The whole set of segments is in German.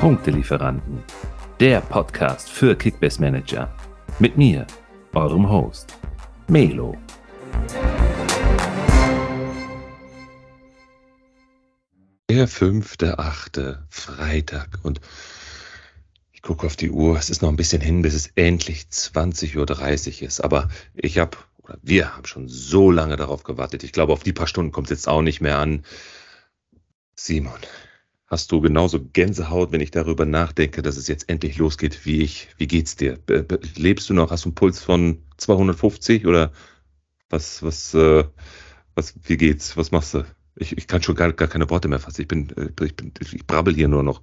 Punktelieferanten, der Podcast für Kickbase Manager. Mit mir, eurem Host, Melo. Der fünfte, achte, Freitag und ich gucke auf die Uhr, es ist noch ein bisschen hin, bis es endlich 20.30 Uhr ist. Aber ich habe, oder wir haben schon so lange darauf gewartet. Ich glaube, auf die paar Stunden kommt es jetzt auch nicht mehr an. Simon, hast du genauso Gänsehaut, wenn ich darüber nachdenke, dass es jetzt endlich losgeht, wie ich? Wie geht's dir? Lebst du noch? Hast du einen Puls von 250 oder was, was, äh, was, wie geht's? Was machst du? Ich, ich kann schon gar, gar keine Worte mehr fassen. Ich bin, äh, ich bin, ich brabbel hier nur noch.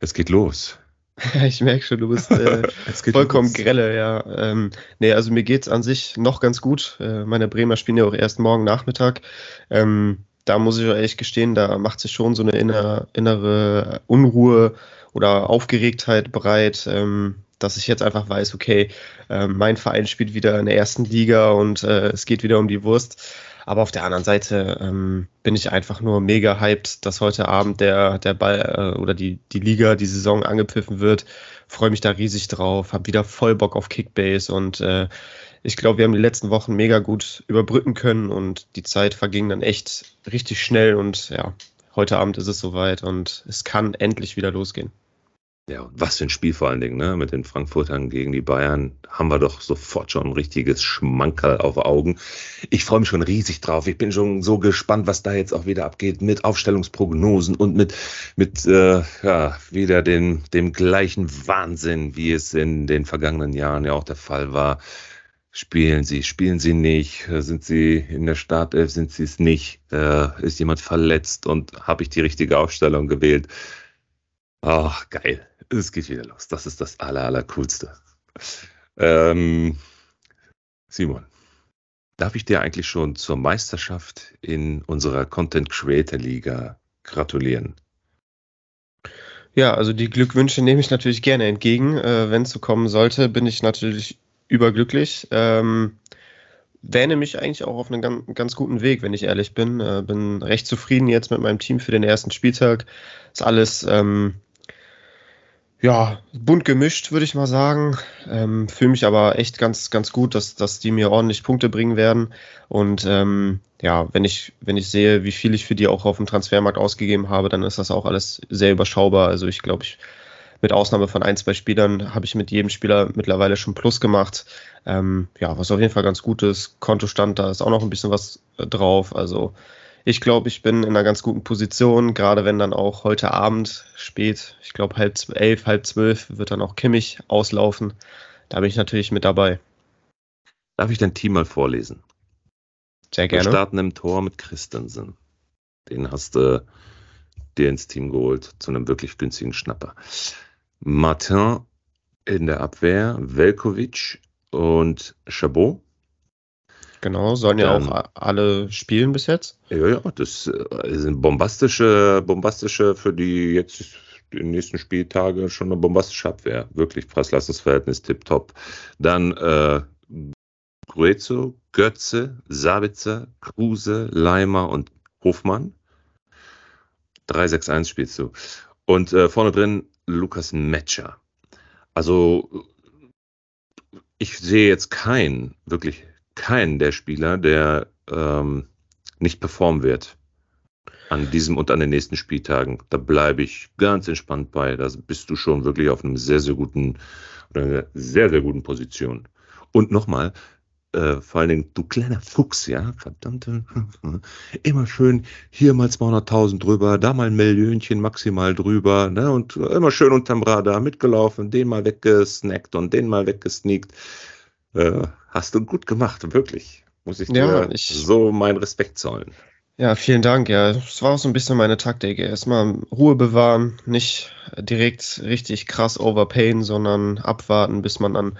Es geht los. ich merke schon, du bist äh, vollkommen los. grelle, ja. Ähm, nee, also mir geht's an sich noch ganz gut. Äh, meine Bremer spielen ja auch erst morgen Nachmittag. Ähm, da muss ich ehrlich gestehen, da macht sich schon so eine innere, innere Unruhe oder Aufgeregtheit breit, ähm, dass ich jetzt einfach weiß, okay, äh, mein Verein spielt wieder in der ersten Liga und äh, es geht wieder um die Wurst. Aber auf der anderen Seite ähm, bin ich einfach nur mega hyped, dass heute Abend der, der Ball äh, oder die, die Liga, die Saison angepfiffen wird. Freue mich da riesig drauf, habe wieder voll Bock auf Kickbase und äh, ich glaube, wir haben die letzten Wochen mega gut überbrücken können und die Zeit verging dann echt richtig schnell und ja, heute Abend ist es soweit und es kann endlich wieder losgehen. Ja, und was für ein Spiel vor allen Dingen, ne? Mit den Frankfurtern gegen die Bayern haben wir doch sofort schon ein richtiges Schmankerl auf Augen. Ich freue mich schon riesig drauf. Ich bin schon so gespannt, was da jetzt auch wieder abgeht mit Aufstellungsprognosen und mit, mit äh, ja, wieder den, dem gleichen Wahnsinn, wie es in den vergangenen Jahren ja auch der Fall war. Spielen sie, spielen sie nicht, sind sie in der Startelf, sind sie es nicht, äh, ist jemand verletzt und habe ich die richtige Aufstellung gewählt? Ach, geil es geht wieder los. Das ist das aller, aller coolste. Ähm, Simon, darf ich dir eigentlich schon zur Meisterschaft in unserer Content Creator Liga gratulieren? Ja, also die Glückwünsche nehme ich natürlich gerne entgegen. Äh, Wenn es so kommen sollte, bin ich natürlich überglücklich. Ähm, wähne mich eigentlich auch auf einen ganz, ganz guten Weg, wenn ich ehrlich bin. Äh, bin recht zufrieden jetzt mit meinem Team für den ersten Spieltag. Ist alles ähm, ja, bunt gemischt, würde ich mal sagen. Ähm, Fühle mich aber echt ganz, ganz gut, dass, dass die mir ordentlich Punkte bringen werden. Und ähm, ja, wenn ich, wenn ich sehe, wie viel ich für die auch auf dem Transfermarkt ausgegeben habe, dann ist das auch alles sehr überschaubar. Also ich glaube, ich, mit Ausnahme von ein, zwei Spielern, habe ich mit jedem Spieler mittlerweile schon Plus gemacht. Ähm, ja, was auf jeden Fall ganz gut ist. Kontostand, da ist auch noch ein bisschen was äh, drauf. Also ich glaube, ich bin in einer ganz guten Position, gerade wenn dann auch heute Abend spät, ich glaube halb elf, halb zwölf, wird dann auch Kimmich auslaufen. Da bin ich natürlich mit dabei. Darf ich dein Team mal vorlesen? Sehr gerne. Wir starten im Tor mit Christensen. Den hast du dir ins Team geholt zu einem wirklich günstigen Schnapper. Martin in der Abwehr, Velkovic und Chabot. Genau, sollen ja auch alle spielen bis jetzt. Ja, ja, das äh, sind bombastische, bombastische für die jetzt die nächsten Spieltage schon eine bombastische Abwehr. Wirklich Preis-Leistungs-Verhältnis tipptopp. Dann äh, Gruezo, Götze, Sabitzer, Kruse, Leimer und Hofmann. 3-6-1 spielst du. Und äh, vorne drin Lukas Metscher. Also ich sehe jetzt keinen wirklich keinen der Spieler, der ähm, nicht performen wird an diesem und an den nächsten Spieltagen. Da bleibe ich ganz entspannt bei. Da bist du schon wirklich auf einem sehr, sehr guten oder einer sehr, sehr guten Position. Und nochmal, äh, vor allen Dingen, du kleiner Fuchs, ja, verdammte, immer schön hier mal 200.000 drüber, da mal ein Millionchen maximal drüber, ne, und immer schön unterm Radar mitgelaufen, den mal weggesnackt und den mal weggesneakt. Äh, hast du gut gemacht, wirklich. Muss ich dir ja, ich, so meinen Respekt zollen. Ja, vielen Dank. Ja, es war auch so ein bisschen meine Taktik. Erstmal Ruhe bewahren, nicht direkt richtig krass overpayen, sondern abwarten, bis man dann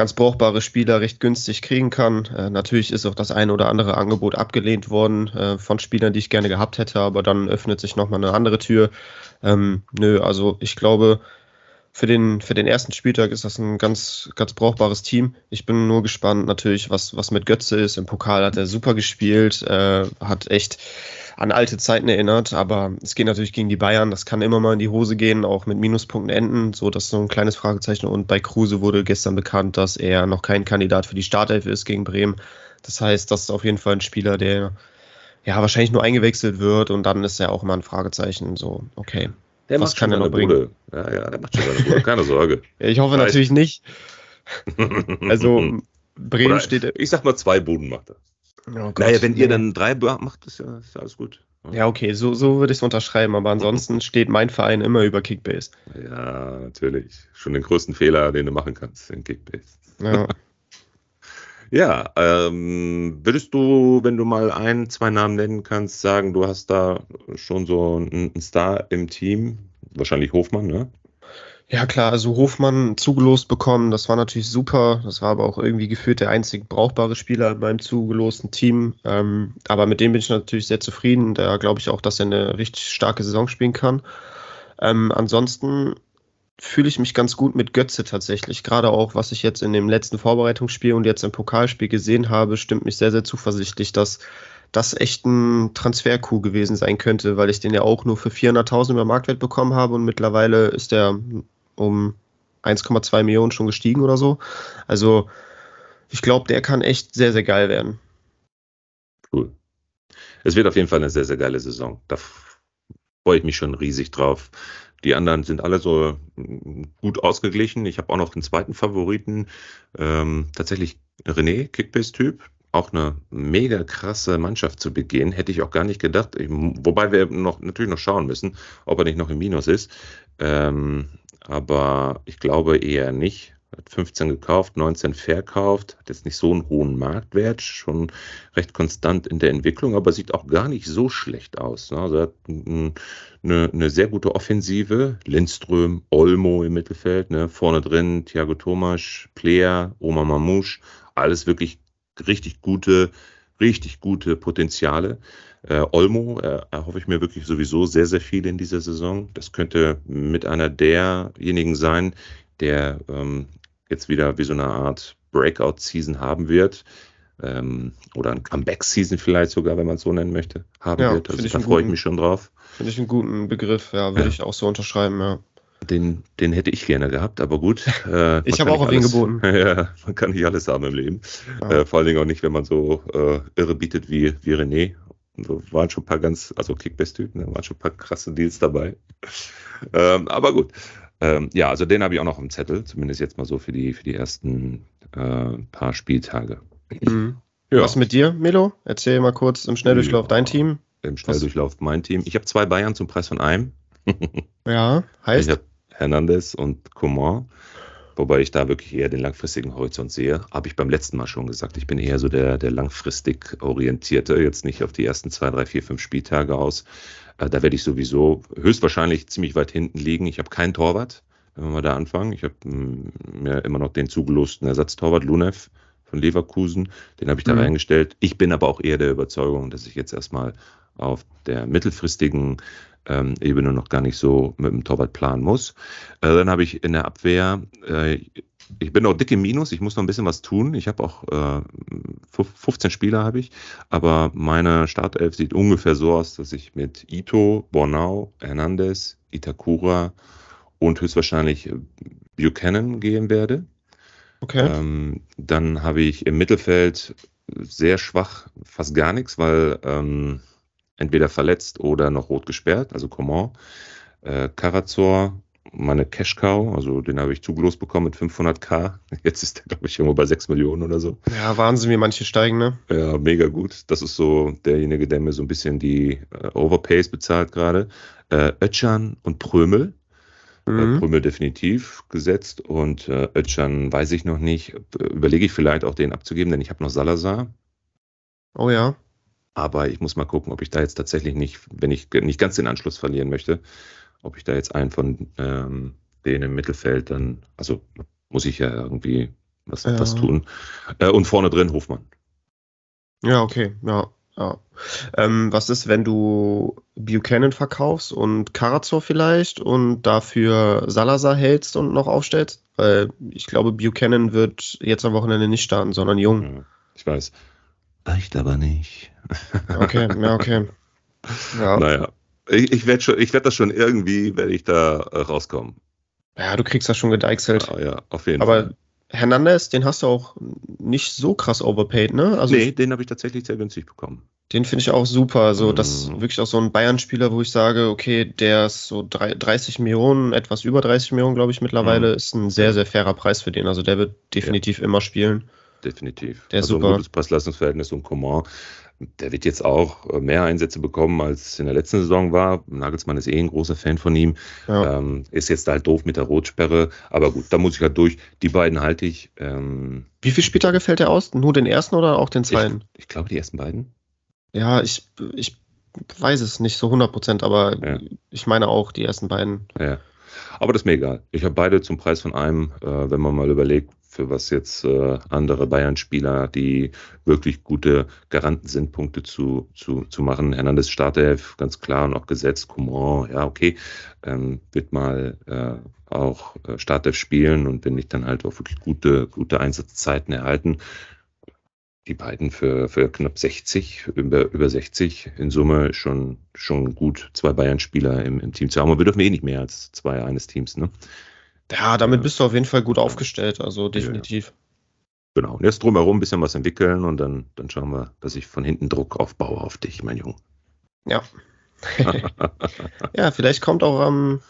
ganz brauchbare Spieler recht günstig kriegen kann. Äh, natürlich ist auch das eine oder andere Angebot abgelehnt worden äh, von Spielern, die ich gerne gehabt hätte, aber dann öffnet sich nochmal eine andere Tür. Ähm, nö, also ich glaube, für den, für den ersten Spieltag ist das ein ganz, ganz brauchbares Team. Ich bin nur gespannt natürlich, was, was mit Götze ist. Im Pokal hat er super gespielt, äh, hat echt an alte Zeiten erinnert, aber es geht natürlich gegen die Bayern. Das kann immer mal in die Hose gehen, auch mit Minuspunkten enden. So, das ist so ein kleines Fragezeichen. Und bei Kruse wurde gestern bekannt, dass er noch kein Kandidat für die Startelf ist gegen Bremen. Das heißt, das ist auf jeden Fall ein Spieler, der ja wahrscheinlich nur eingewechselt wird und dann ist er auch immer ein Fragezeichen. So, okay. Der Was kann er noch bringen? Ja, ja, der macht schon seine Bude, keine Sorge. ja, ich hoffe Weiß. natürlich nicht. Also Bremen Oder, steht. Ich sag mal, zwei Buden macht er. Oh naja, wenn ihr dann drei macht, ist ja, ist ja alles gut. Ja, okay, so, so würde ich es unterschreiben, aber ansonsten steht mein Verein immer über Kickbase. Ja, natürlich. Schon den größten Fehler, den du machen kannst in Kickbase. Ja. Ja, ähm, würdest du, wenn du mal ein, zwei Namen nennen kannst, sagen, du hast da schon so einen Star im Team? Wahrscheinlich Hofmann, ne? Ja, klar, also Hofmann zugelost bekommen, das war natürlich super. Das war aber auch irgendwie gefühlt der einzig brauchbare Spieler in meinem zugelosten Team. Ähm, aber mit dem bin ich natürlich sehr zufrieden. Da glaube ich auch, dass er eine richtig starke Saison spielen kann. Ähm, ansonsten fühle ich mich ganz gut mit Götze tatsächlich. Gerade auch, was ich jetzt in dem letzten Vorbereitungsspiel und jetzt im Pokalspiel gesehen habe, stimmt mich sehr, sehr zuversichtlich, dass das echt ein Transfer-Coup gewesen sein könnte, weil ich den ja auch nur für 400.000 über Marktwert bekommen habe und mittlerweile ist der um 1,2 Millionen schon gestiegen oder so. Also ich glaube, der kann echt sehr, sehr geil werden. Cool. Es wird auf jeden Fall eine sehr, sehr geile Saison. Da freue ich mich schon riesig drauf. Die anderen sind alle so mm, gut ausgeglichen. Ich habe auch noch den zweiten Favoriten. Ähm, tatsächlich René, Kickbase-Typ. Auch eine mega krasse Mannschaft zu begehen. Hätte ich auch gar nicht gedacht. Ich, wobei wir noch natürlich noch schauen müssen, ob er nicht noch im Minus ist. Ähm, aber ich glaube eher nicht. Hat 15 gekauft, 19 verkauft, hat jetzt nicht so einen hohen Marktwert, schon recht konstant in der Entwicklung, aber sieht auch gar nicht so schlecht aus. Ne? Also er hat eine, eine sehr gute Offensive, Lindström, Olmo im Mittelfeld, ne? vorne drin Thiago Thomas, Player, Oma Mamouche, alles wirklich richtig gute, richtig gute Potenziale. Äh, Olmo äh, erhoffe ich mir wirklich sowieso sehr, sehr viel in dieser Saison. Das könnte mit einer derjenigen sein, der ähm, jetzt wieder wie so eine Art Breakout-Season haben wird. Ähm, oder ein Comeback-Season vielleicht sogar, wenn man es so nennen möchte, haben ja, wird. Also da freue ich mich schon drauf. Finde ich einen guten Begriff, ja, würde ja. ich auch so unterschreiben, ja. Den, den hätte ich gerne gehabt, aber gut. Äh, ich habe auch auf ihn geboten. ja, man kann nicht alles haben im Leben. Ja. Äh, vor allen Dingen auch nicht, wenn man so äh, irre bietet wie, wie René so waren schon ein paar ganz, also Kickbase-Typen, da waren schon ein paar krasse Deals dabei. Ähm, aber gut. Ähm, ja, also den habe ich auch noch im Zettel, zumindest jetzt mal so für die, für die ersten äh, paar Spieltage. Mhm. Ja. Was mit dir, Melo? Erzähl mal kurz im Schnelldurchlauf ja, dein Team. Im Schnelldurchlauf Was? mein Team. Ich habe zwei Bayern zum Preis von einem. ja, heißt? Ich habe Hernandez und Coman. Wobei ich da wirklich eher den langfristigen Horizont sehe. Habe ich beim letzten Mal schon gesagt. Ich bin eher so der, der langfristig orientierte, jetzt nicht auf die ersten zwei, drei, vier, fünf Spieltage aus. Äh, da werde ich sowieso höchstwahrscheinlich ziemlich weit hinten liegen. Ich habe keinen Torwart, wenn wir mal da anfangen. Ich habe mm, mir immer noch den zugelosten Ersatztorwart, Lunev von Leverkusen. Den habe ich da mhm. reingestellt. Ich bin aber auch eher der Überzeugung, dass ich jetzt erstmal auf der mittelfristigen ähm, Ebene noch gar nicht so mit dem Torwart planen muss. Äh, dann habe ich in der Abwehr, äh, ich bin noch dick im Minus, ich muss noch ein bisschen was tun. Ich habe auch äh, 15 Spieler habe ich, aber meine Startelf sieht ungefähr so aus, dass ich mit Ito, Bornau, Hernandez, Itakura und höchstwahrscheinlich äh, Buchanan gehen werde. Okay. Ähm, dann habe ich im Mittelfeld sehr schwach, fast gar nichts, weil ähm, entweder verletzt oder noch rot gesperrt, also Coman. Äh, Karazor, meine Cash Cow, also den habe ich zugelost bekommen mit 500k. Jetzt ist der, glaube ich, irgendwo bei 6 Millionen oder so. Ja, Wahnsinn, wie manche steigen, ne? Ja, mega gut. Das ist so derjenige, der mir so ein bisschen die äh, Overpays bezahlt gerade. Äh, Ötchan und Prömel. Äh, mhm. Prömel definitiv gesetzt und äh, Ötchan weiß ich noch nicht. Überlege ich vielleicht auch den abzugeben, denn ich habe noch Salazar. Oh ja. Aber ich muss mal gucken, ob ich da jetzt tatsächlich nicht, wenn ich nicht ganz den Anschluss verlieren möchte, ob ich da jetzt einen von ähm, denen im Mittelfeld dann, also muss ich ja irgendwie was, ja. was tun. Äh, und vorne drin Hofmann. Ja, okay, ja. Ja. Ähm, was ist, wenn du Buchanan verkaufst und Karazor vielleicht und dafür Salazar hältst und noch aufstellst? Weil ich glaube, Buchanan wird jetzt am Wochenende nicht starten, sondern Jung. Ja, ich weiß. Reicht aber nicht. Okay, ja, okay. Ja. Naja, ich, ich werde werd das schon irgendwie, werde ich da äh, rauskommen. Ja, du kriegst das schon gedeichselt. Ja, ja, auf jeden aber Fall. Hernandez, den hast du auch nicht so krass overpaid, ne? Also nee, den habe ich tatsächlich sehr günstig bekommen. Den finde ich auch super. Also, das ist mhm. wirklich auch so ein Bayern-Spieler, wo ich sage, okay, der ist so 30 Millionen, etwas über 30 Millionen, glaube ich, mittlerweile, mm. ist ein sehr, sehr fairer Preis für den. Also, der wird definitiv ja. immer spielen. Definitiv. Der ist also super. ein gutes Preis-Leistungsverhältnis und Coman der wird jetzt auch äh, mehr Einsätze bekommen, als in der letzten Saison war. Nagelsmann ist eh ein großer Fan von ihm. Ja. Ähm, ist jetzt halt doof mit der Rotsperre. Aber gut, da muss ich halt durch. Die beiden halte ich. Ähm, Wie viel Spieltage fällt er aus? Nur den ersten oder auch den zweiten? Ich, ich glaube, die ersten beiden. Ja, ich, ich weiß es nicht so 100 Prozent, aber ja. ich meine auch die ersten beiden. Ja. Aber das ist mir egal. Ich habe beide zum Preis von einem, äh, wenn man mal überlegt, für was jetzt äh, andere Bayern-Spieler, die wirklich gute Garanten sind, Punkte zu, zu, zu machen. Hernandez Startelf, ganz klar noch gesetzt. Coman, ja, okay, ähm, wird mal äh, auch äh, Startelf spielen und wenn nicht, dann halt auch wirklich gute, gute Einsatzzeiten erhalten. Die beiden für, für knapp 60, über, über 60 in Summe schon, schon gut, zwei Bayern-Spieler im, im Team zu haben. Und wir dürfen eh nicht mehr als zwei eines Teams, ne? Ja, damit bist du auf jeden Fall gut aufgestellt, also definitiv. Ja. Genau. Und jetzt drumherum ein bisschen was entwickeln und dann, dann schauen wir, dass ich von hinten Druck aufbaue auf dich, mein Junge. Ja. ja, vielleicht kommt auch am,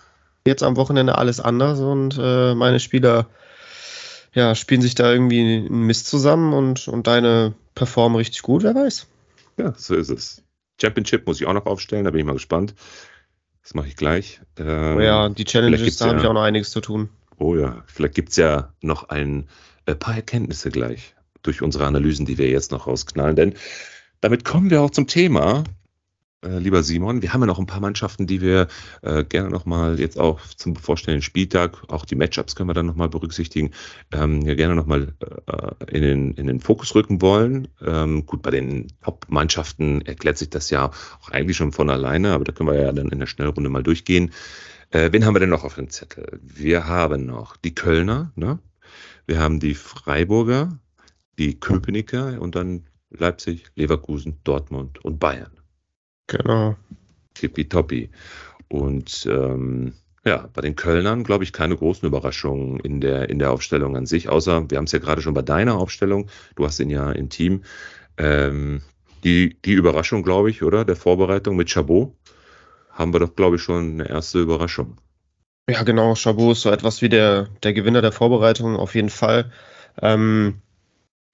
jetzt am Wochenende alles anders und äh, meine Spieler ja, spielen sich da irgendwie einen Mist zusammen und, und deine performen richtig gut, wer weiß. Ja, so ist es. Championship muss ich auch noch aufstellen, da bin ich mal gespannt. Das mache ich gleich. Ähm, oh ja, die Challenges, da ja, habe ich auch noch einiges zu tun. Oh ja, vielleicht gibt es ja noch ein, ein paar Erkenntnisse gleich durch unsere Analysen, die wir jetzt noch rausknallen. Denn damit kommen wir auch zum Thema, äh, lieber Simon. Wir haben ja noch ein paar Mannschaften, die wir äh, gerne nochmal jetzt auch zum bevorstehenden Spieltag, auch die Matchups können wir dann nochmal berücksichtigen, ähm, ja gerne nochmal äh, in, den, in den Fokus rücken wollen. Ähm, gut, bei den Top-Mannschaften erklärt sich das ja auch eigentlich schon von alleine, aber da können wir ja dann in der Schnellrunde mal durchgehen. Äh, wen haben wir denn noch auf dem Zettel? Wir haben noch die Kölner, ne? wir haben die Freiburger, die Köpenicker und dann Leipzig, Leverkusen, Dortmund und Bayern. Genau. Tippitoppi. Und ähm, ja, bei den Kölnern, glaube ich, keine großen Überraschungen in der, in der Aufstellung an sich, außer wir haben es ja gerade schon bei deiner Aufstellung, du hast ihn ja im Team. Ähm, die, die Überraschung, glaube ich, oder? Der Vorbereitung mit Chabot, haben wir doch, glaube ich, schon eine erste Überraschung. Ja, genau. Chabot ist so etwas wie der, der Gewinner der Vorbereitung, auf jeden Fall. Ähm,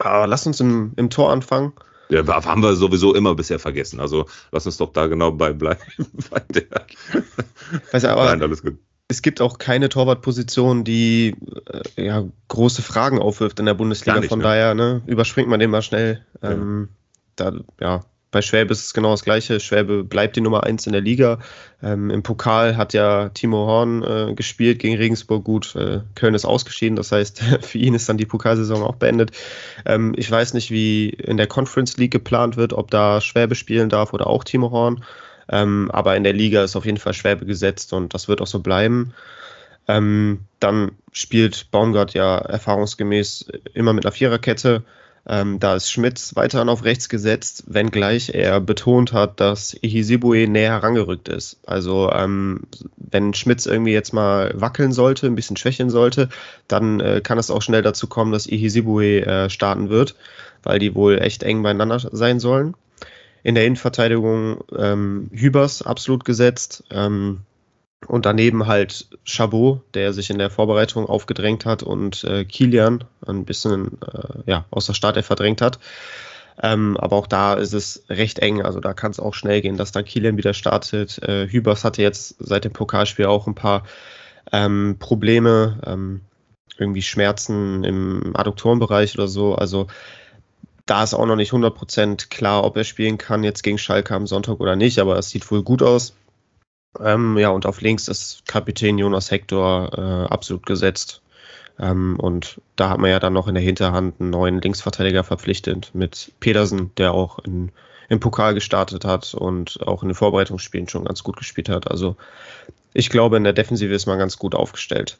lass uns im, im Tor anfangen. Ja, haben wir sowieso immer bisher vergessen. Also lass uns doch da genau bei bleiben. bei der. Weiß aber Nein, alles gut. Es gibt auch keine Torwartposition, die äh, ja, große Fragen aufwirft in der Bundesliga. Nicht, Von ne? daher ne, überspringt man den mal schnell. Ähm, ja. Da, ja, bei Schwäbe ist es genau das Gleiche. Schwäbe bleibt die Nummer 1 in der Liga. Ähm, Im Pokal hat ja Timo Horn äh, gespielt gegen Regensburg gut. Äh, Köln ist ausgeschieden, das heißt, für ihn ist dann die Pokalsaison auch beendet. Ähm, ich weiß nicht, wie in der Conference League geplant wird, ob da Schwäbe spielen darf oder auch Timo Horn. Ähm, aber in der Liga ist auf jeden Fall Schwäbe gesetzt und das wird auch so bleiben. Ähm, dann spielt Baumgart ja erfahrungsgemäß immer mit einer Viererkette. Ähm, da ist Schmitz weiterhin auf rechts gesetzt, wenngleich er betont hat, dass Ihisibue näher herangerückt ist. Also ähm, wenn Schmitz irgendwie jetzt mal wackeln sollte, ein bisschen schwächeln sollte, dann äh, kann es auch schnell dazu kommen, dass Ihisibue äh, starten wird, weil die wohl echt eng beieinander sein sollen. In der Innenverteidigung ähm, Hübers absolut gesetzt. Ähm, und daneben halt Chabot, der sich in der Vorbereitung aufgedrängt hat und äh, Kilian ein bisschen äh, ja, aus der Startelf verdrängt hat. Ähm, aber auch da ist es recht eng, also da kann es auch schnell gehen, dass dann Kilian wieder startet. Äh, Hübers hatte jetzt seit dem Pokalspiel auch ein paar ähm, Probleme, ähm, irgendwie Schmerzen im Adduktorenbereich oder so. Also da ist auch noch nicht 100% klar, ob er spielen kann jetzt gegen Schalke am Sonntag oder nicht, aber es sieht wohl gut aus. Ähm, ja, und auf links ist Kapitän Jonas Hector äh, absolut gesetzt. Ähm, und da hat man ja dann noch in der Hinterhand einen neuen Linksverteidiger verpflichtet mit Pedersen, der auch in, im Pokal gestartet hat und auch in den Vorbereitungsspielen schon ganz gut gespielt hat. Also ich glaube, in der Defensive ist man ganz gut aufgestellt.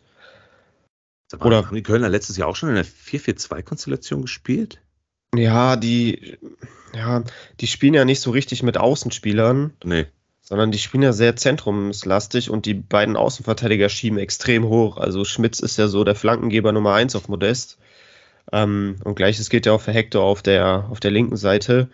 Mal, Oder haben die Kölner letztes Jahr auch schon in der 4-4-2-Konstellation gespielt? Ja, die, ja, die spielen ja nicht so richtig mit Außenspielern. Nee. Sondern die spielen ja sehr zentrumslastig und die beiden Außenverteidiger schieben extrem hoch. Also Schmitz ist ja so der Flankengeber Nummer 1 auf Modest. Ähm, und gleiches gilt ja auch für Hector auf der, auf der linken Seite.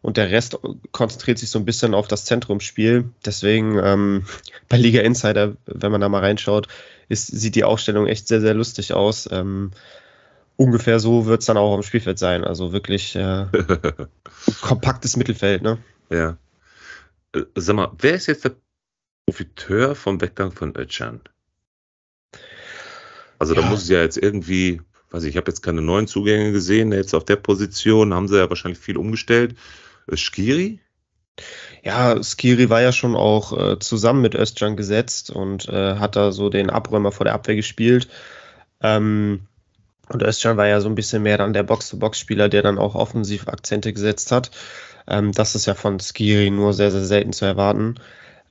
Und der Rest konzentriert sich so ein bisschen auf das Zentrumsspiel. Deswegen ähm, bei Liga Insider, wenn man da mal reinschaut, ist, sieht die Aufstellung echt sehr, sehr lustig aus. Ähm, ungefähr so wird es dann auch am Spielfeld sein. Also wirklich äh, kompaktes Mittelfeld. Ne? Ja. Äh, sag mal, wer ist jetzt der Profiteur vom Weggang von Özcan? Also da muss es ja jetzt irgendwie weiß ich, ich habe jetzt keine neuen Zugänge gesehen, jetzt auf der Position haben sie ja wahrscheinlich viel umgestellt. Äh, Skiri? Ja, Skiri war ja schon auch äh, zusammen mit Özcan gesetzt und äh, hat da so den Abräumer vor der Abwehr gespielt. Ähm, und Özcan war ja so ein bisschen mehr dann der Box-to-Box-Spieler, der dann auch offensiv Akzente gesetzt hat. Ähm, das ist ja von Skiri nur sehr, sehr selten zu erwarten.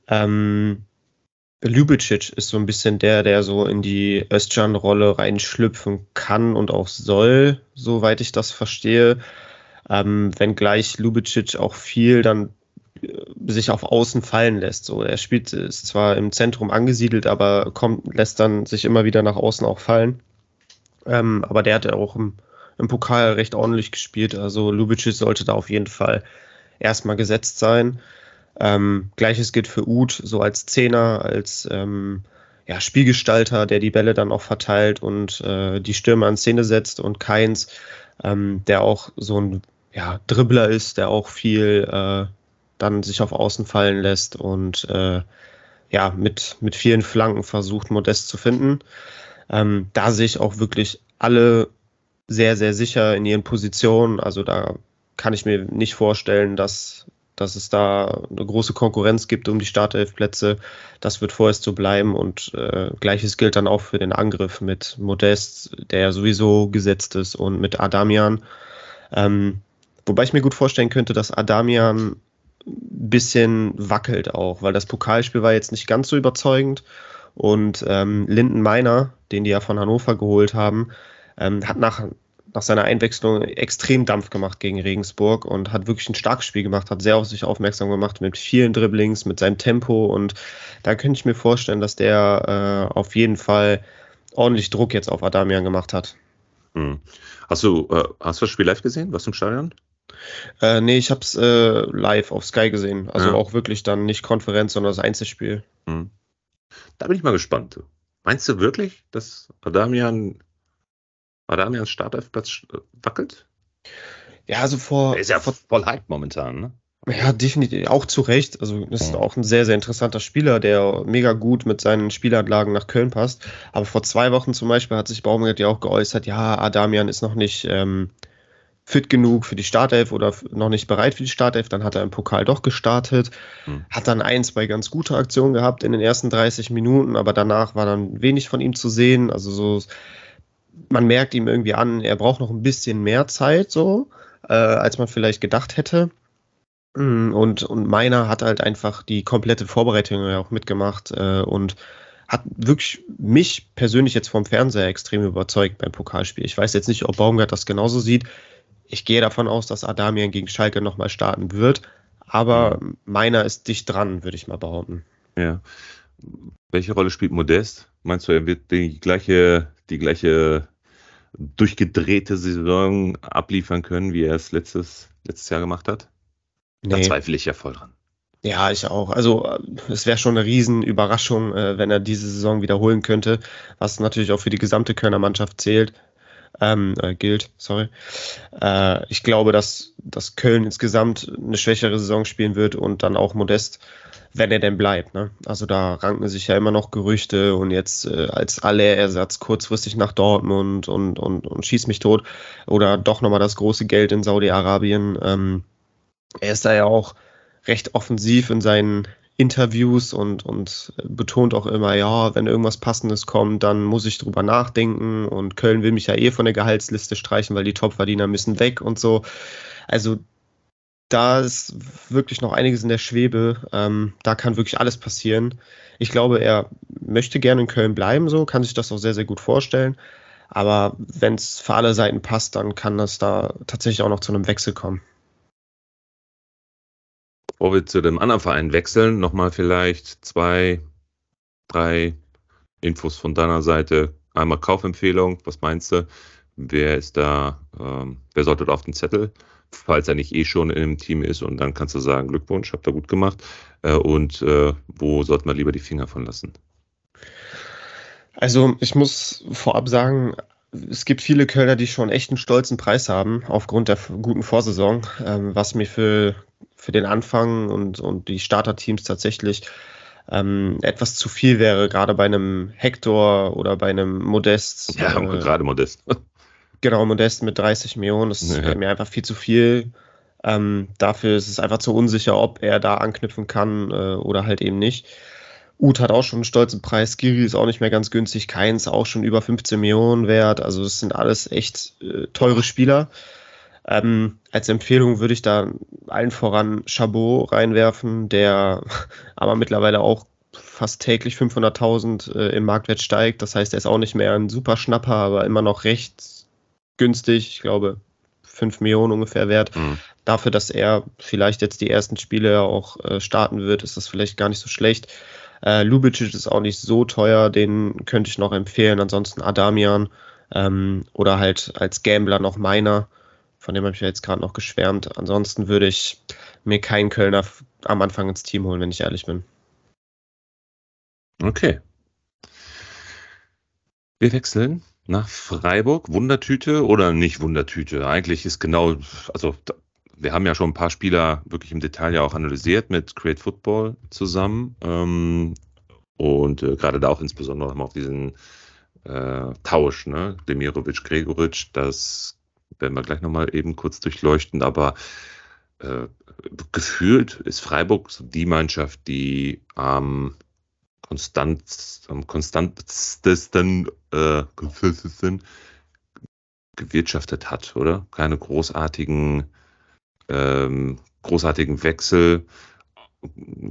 Ähm, Ljubicic ist so ein bisschen der, der so in die Özcan-Rolle reinschlüpfen kann und auch soll, soweit ich das verstehe. Ähm, wenngleich Ljubicic auch viel dann äh, sich auf Außen fallen lässt. So, er spielt, ist zwar im Zentrum angesiedelt, aber kommt, lässt dann sich immer wieder nach außen auch fallen. Ähm, aber der hat ja auch im, im Pokal recht ordentlich gespielt. Also Ljubicic sollte da auf jeden Fall erstmal gesetzt sein. Ähm, Gleiches gilt für Uth, so als Zehner, als ähm, ja, Spielgestalter, der die Bälle dann auch verteilt und äh, die Stürmer in Szene setzt und Keins, ähm, der auch so ein ja, Dribbler ist, der auch viel äh, dann sich auf Außen fallen lässt und äh, ja, mit, mit vielen Flanken versucht, Modest zu finden. Ähm, da sehe ich auch wirklich alle sehr, sehr sicher in ihren Positionen. Also da kann ich mir nicht vorstellen, dass dass es da eine große Konkurrenz gibt um die Startelfplätze. Das wird vorerst so bleiben und äh, gleiches gilt dann auch für den Angriff mit Modest, der ja sowieso gesetzt ist, und mit Adamian. Ähm, wobei ich mir gut vorstellen könnte, dass Adamian ein bisschen wackelt auch, weil das Pokalspiel war jetzt nicht ganz so überzeugend und ähm, Linden Meiner, den die ja von Hannover geholt haben, ähm, hat nach nach seiner Einwechslung extrem Dampf gemacht gegen Regensburg und hat wirklich ein starkes Spiel gemacht, hat sehr auf sich aufmerksam gemacht mit vielen Dribblings, mit seinem Tempo und da könnte ich mir vorstellen, dass der äh, auf jeden Fall ordentlich Druck jetzt auf Adamian gemacht hat. Hm. Hast du äh, hast du das Spiel live gesehen? Was im Stadion? Äh, nee, ich habe es äh, live auf Sky gesehen. Also ja. auch wirklich dann nicht Konferenz, sondern das Einzelspiel. Hm. Da bin ich mal gespannt. Meinst du wirklich, dass Adamian Adamians Startelfplatz äh, wackelt? Ja, also vor. Er ist ja vor, voll hype momentan, ne? Ja, definitiv, auch zu Recht. Also ist ja. auch ein sehr, sehr interessanter Spieler, der mega gut mit seinen Spielanlagen nach Köln passt. Aber vor zwei Wochen zum Beispiel hat sich Baumgart ja auch geäußert, ja, Adamian ist noch nicht ähm, fit genug für die Startelf oder noch nicht bereit für die Startelf. Dann hat er im Pokal doch gestartet, hm. hat dann ein, zwei ganz gute Aktionen gehabt in den ersten 30 Minuten, aber danach war dann wenig von ihm zu sehen. Also so man merkt ihm irgendwie an, er braucht noch ein bisschen mehr Zeit, so, äh, als man vielleicht gedacht hätte. Mm, und, und meiner hat halt einfach die komplette Vorbereitung ja auch mitgemacht äh, und hat wirklich mich persönlich jetzt vom Fernseher extrem überzeugt beim Pokalspiel. Ich weiß jetzt nicht, ob Baumgart das genauso sieht. Ich gehe davon aus, dass Adamian gegen Schalke nochmal starten wird, aber mhm. meiner ist dicht dran, würde ich mal behaupten. Ja. Welche Rolle spielt Modest? Meinst du, er wird die gleiche, die gleiche durchgedrehte Saison abliefern können, wie er es letztes, letztes Jahr gemacht hat? Nee. Da zweifle ich ja voll dran. Ja, ich auch. Also es wäre schon eine Riesenüberraschung, äh, wenn er diese Saison wiederholen könnte, was natürlich auch für die gesamte Kölner Mannschaft zählt. Ähm, äh, gilt, sorry. Äh, ich glaube, dass, dass Köln insgesamt eine schwächere Saison spielen wird und dann auch Modest wenn er denn bleibt. Ne? Also da ranken sich ja immer noch Gerüchte und jetzt äh, als Allerersatz kurzfristig nach Dortmund und, und, und schießt mich tot oder doch nochmal das große Geld in Saudi-Arabien. Ähm, er ist da ja auch recht offensiv in seinen Interviews und, und betont auch immer, ja, wenn irgendwas Passendes kommt, dann muss ich drüber nachdenken und Köln will mich ja eh von der Gehaltsliste streichen, weil die Topverdiener müssen weg und so. Also da ist wirklich noch einiges in der Schwebe. Ähm, da kann wirklich alles passieren. Ich glaube, er möchte gerne in Köln bleiben, so kann sich das auch sehr, sehr gut vorstellen. Aber wenn es für alle Seiten passt, dann kann das da tatsächlich auch noch zu einem Wechsel kommen. Bevor wir zu dem anderen Verein wechseln, nochmal vielleicht zwei, drei Infos von deiner Seite. Einmal Kaufempfehlung, was meinst du? Wer ist da, ähm, wer sollte da auf den Zettel? falls er nicht eh schon einem Team ist und dann kannst du sagen, Glückwunsch, habt ihr gut gemacht. Äh, und äh, wo sollte man lieber die Finger von lassen? Also ich muss vorab sagen, es gibt viele Kölner, die schon echt einen stolzen Preis haben, aufgrund der guten Vorsaison, ähm, was mir für, für den Anfang und, und die Starterteams tatsächlich ähm, etwas zu viel wäre, gerade bei einem Hector oder bei einem Modest. Ja, äh, gerade Modest. Genau, Modest mit 30 Millionen, das ist ja. mir einfach viel zu viel. Ähm, dafür ist es einfach zu unsicher, ob er da anknüpfen kann äh, oder halt eben nicht. Uth hat auch schon einen stolzen Preis, Giri ist auch nicht mehr ganz günstig, Keins auch schon über 15 Millionen wert. Also das sind alles echt äh, teure Spieler. Ähm, als Empfehlung würde ich da allen voran Chabot reinwerfen, der aber mittlerweile auch fast täglich 500.000 äh, im Marktwert steigt. Das heißt, er ist auch nicht mehr ein super Schnapper, aber immer noch recht günstig, ich glaube 5 Millionen ungefähr wert. Mhm. Dafür, dass er vielleicht jetzt die ersten Spiele auch äh, starten wird, ist das vielleicht gar nicht so schlecht. Äh, Lubicic ist auch nicht so teuer, den könnte ich noch empfehlen. Ansonsten Adamian ähm, oder halt als Gambler noch meiner. Von dem habe ich ja jetzt gerade noch geschwärmt. Ansonsten würde ich mir keinen Kölner am Anfang ins Team holen, wenn ich ehrlich bin. Okay. Wir wechseln nach Freiburg. Wundertüte oder nicht Wundertüte? Eigentlich ist genau, also wir haben ja schon ein paar Spieler wirklich im Detail ja auch analysiert mit Create Football zusammen. Ähm, und äh, gerade da auch insbesondere nochmal auf diesen äh, Tausch, ne? Demirovic, Gregoritsch, das werden wir gleich nochmal eben kurz durchleuchten, aber äh, gefühlt ist Freiburg so die Mannschaft, die am ähm, konstant, konstantesten äh, gewirtschaftet hat, oder? Keine großartigen, ähm, großartigen Wechsel.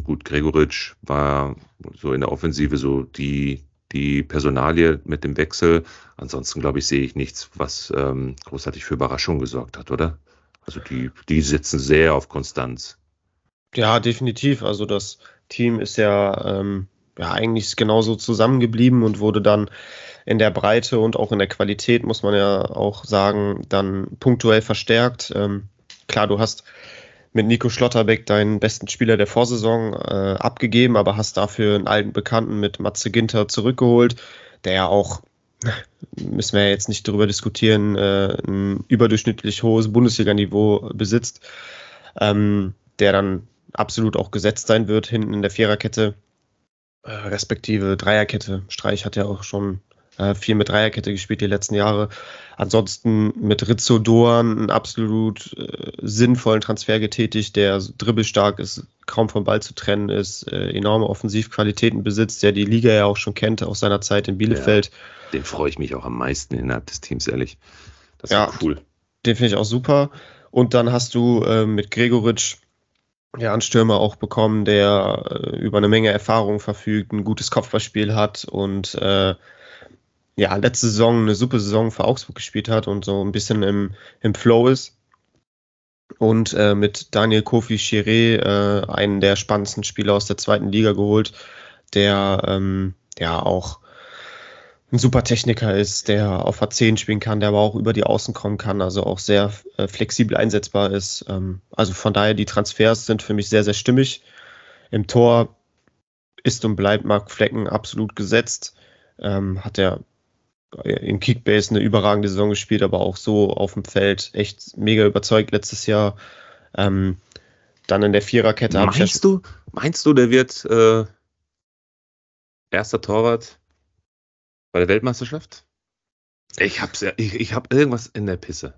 Gut, Gregoritsch war so in der Offensive so die, die Personalie mit dem Wechsel. Ansonsten, glaube ich, sehe ich nichts, was ähm, großartig für Überraschung gesorgt hat, oder? Also die, die sitzen sehr auf Konstanz. Ja, definitiv. Also das Team ist ja ähm, ja eigentlich genauso zusammengeblieben und wurde dann in der Breite und auch in der Qualität, muss man ja auch sagen, dann punktuell verstärkt. Ähm, klar, du hast mit Nico Schlotterbeck deinen besten Spieler der Vorsaison äh, abgegeben, aber hast dafür einen alten Bekannten mit Matze Ginter zurückgeholt, der ja auch, müssen wir ja jetzt nicht darüber diskutieren, äh, ein überdurchschnittlich hohes Bundesliga-Niveau besitzt, ähm, der dann absolut auch gesetzt sein wird hinten in der Viererkette äh, respektive Dreierkette. Streich hat ja auch schon äh, viel mit Dreierkette gespielt die letzten Jahre. Ansonsten mit Rizzo Doan einen absolut äh, sinnvollen Transfer getätigt, der dribbelstark ist, kaum vom Ball zu trennen ist, äh, enorme Offensivqualitäten besitzt, der die Liga ja auch schon kennt aus seiner Zeit in Bielefeld. Ja, den freue ich mich auch am meisten innerhalb des Teams, ehrlich. Das ist ja, cool. Den finde ich auch super. Und dann hast du äh, mit Gregoritsch ja, einen Stürmer auch bekommen, der äh, über eine Menge Erfahrung verfügt, ein gutes Kopfballspiel hat und äh, ja, letzte Saison eine super Saison für Augsburg gespielt hat und so ein bisschen im, im Flow ist. Und äh, mit Daniel Kofi Chiré äh, einen der spannendsten Spieler aus der zweiten Liga geholt, der ähm, ja auch ein super Techniker ist, der auf A10 spielen kann, der aber auch über die Außen kommen kann, also auch sehr äh, flexibel einsetzbar ist. Ähm, also von daher, die Transfers sind für mich sehr, sehr stimmig. Im Tor ist und bleibt Mark Flecken absolut gesetzt. Ähm, hat er in Kickbase eine überragende Saison gespielt, aber auch so auf dem Feld echt mega überzeugt letztes Jahr. Ähm, dann in der Viererkette. Meinst du, meinst du, der wird äh, erster Torwart bei der Weltmeisterschaft? Ich hab's ja, ich, ich hab irgendwas in der Pisse.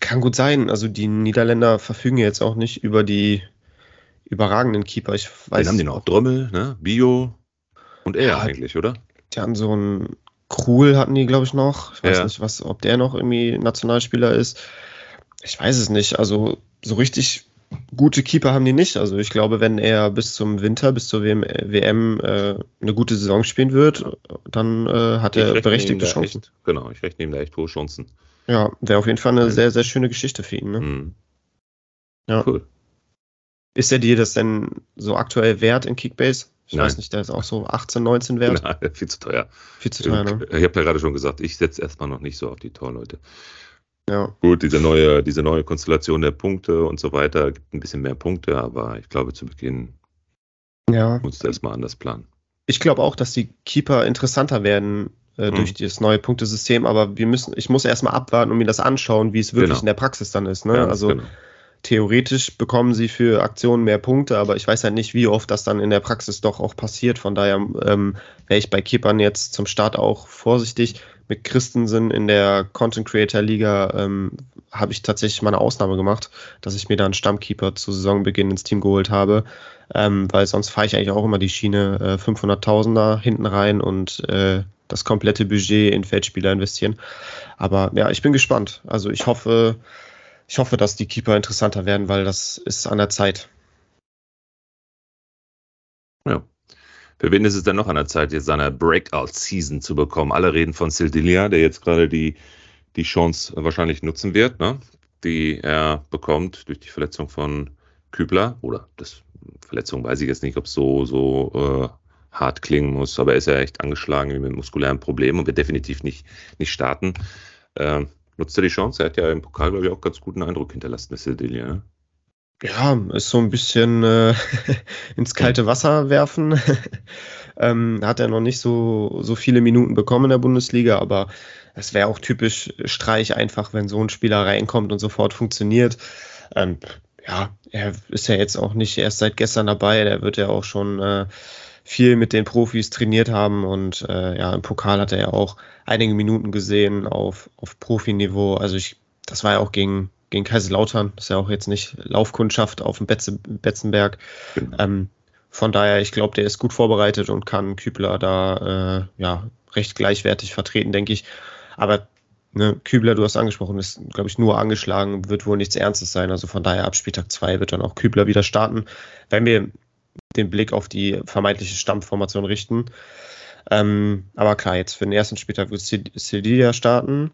Kann gut sein. Also die Niederländer verfügen jetzt auch nicht über die überragenden Keeper. Ich weiß. Den haben die noch Drömmel, ne? Bio und er ja, eigentlich, oder? Die haben so einen Krul hatten die, glaube ich, noch. Ich weiß ja. nicht, was, ob der noch irgendwie Nationalspieler ist. Ich weiß es nicht. Also so richtig gute Keeper haben die nicht. Also ich glaube, wenn er bis zum Winter, bis zur WM, WM äh, eine gute Saison spielen wird, dann äh, hat er berechtigte Chancen. Echt, genau, ich rechne ihm da echt hohe Chancen. Ja, wäre auf jeden Fall eine sehr, sehr schöne Geschichte für ihn. Ne? Mhm. Ja. Cool. Ist er dir das denn so aktuell wert in Kickbase? Ich Nein. weiß nicht, der ist auch so 18, 19 wert. Nein, viel zu teuer. Viel zu teuer, ne? Ich habe ja gerade schon gesagt, ich setze erstmal noch nicht so auf die Torleute. Ja. Gut, diese neue, diese neue Konstellation der Punkte und so weiter gibt ein bisschen mehr Punkte, aber ich glaube, zu Beginn ja. muss du erstmal anders planen. Ich glaube auch, dass die Keeper interessanter werden äh, mhm. durch das neue Punktesystem, aber wir müssen, ich muss erstmal abwarten und mir das anschauen, wie es wirklich genau. in der Praxis dann ist. Ne? Ja, also genau theoretisch bekommen sie für Aktionen mehr Punkte, aber ich weiß halt nicht, wie oft das dann in der Praxis doch auch passiert. Von daher ähm, wäre ich bei Keepern jetzt zum Start auch vorsichtig. Mit Christensen in der Content Creator Liga ähm, habe ich tatsächlich mal eine Ausnahme gemacht, dass ich mir da einen Stammkeeper zu Saisonbeginn ins Team geholt habe, ähm, weil sonst fahre ich eigentlich auch immer die Schiene äh, 500.000er hinten rein und äh, das komplette Budget in Feldspieler investieren. Aber ja, ich bin gespannt. Also ich hoffe, ich hoffe, dass die Keeper interessanter werden, weil das ist an der Zeit. Ja. Für wen ist es denn noch an der Zeit, jetzt seine Breakout-Season zu bekommen? Alle reden von Sildilia, der jetzt gerade die, die Chance wahrscheinlich nutzen wird, ne? die er bekommt durch die Verletzung von Kübler. Oder das Verletzung weiß ich jetzt nicht, ob es so, so äh, hart klingen muss, aber er ist ja echt angeschlagen mit muskulären Problemen und wird definitiv nicht, nicht starten. Ähm, Nutzt er die Chance? Er hat ja im Pokal, glaube ich, auch ganz guten Eindruck hinterlassen, der Sildilia. Ne? Ja, ist so ein bisschen äh, ins kalte Wasser werfen. ähm, hat er noch nicht so, so viele Minuten bekommen in der Bundesliga, aber es wäre auch typisch Streich einfach, wenn so ein Spieler reinkommt und sofort funktioniert. Ähm, ja, er ist ja jetzt auch nicht erst seit gestern dabei, der wird ja auch schon äh, viel mit den Profis trainiert haben und äh, ja, im Pokal hat er ja auch einige Minuten gesehen auf, auf Profiniveau. Also ich, das war ja auch gegen, gegen Kaiserslautern, das ist ja auch jetzt nicht Laufkundschaft auf dem Betze, Betzenberg. Genau. Ähm, von daher, ich glaube, der ist gut vorbereitet und kann Kübler da äh, ja recht gleichwertig vertreten, denke ich. Aber ne, Kübler, du hast angesprochen, ist, glaube ich, nur angeschlagen, wird wohl nichts Ernstes sein. Also von daher ab Spieltag 2 wird dann auch Kübler wieder starten. Wenn wir den Blick auf die vermeintliche Stammformation richten. Ähm, aber klar, jetzt für den ersten Spieltag wird Sevilla starten.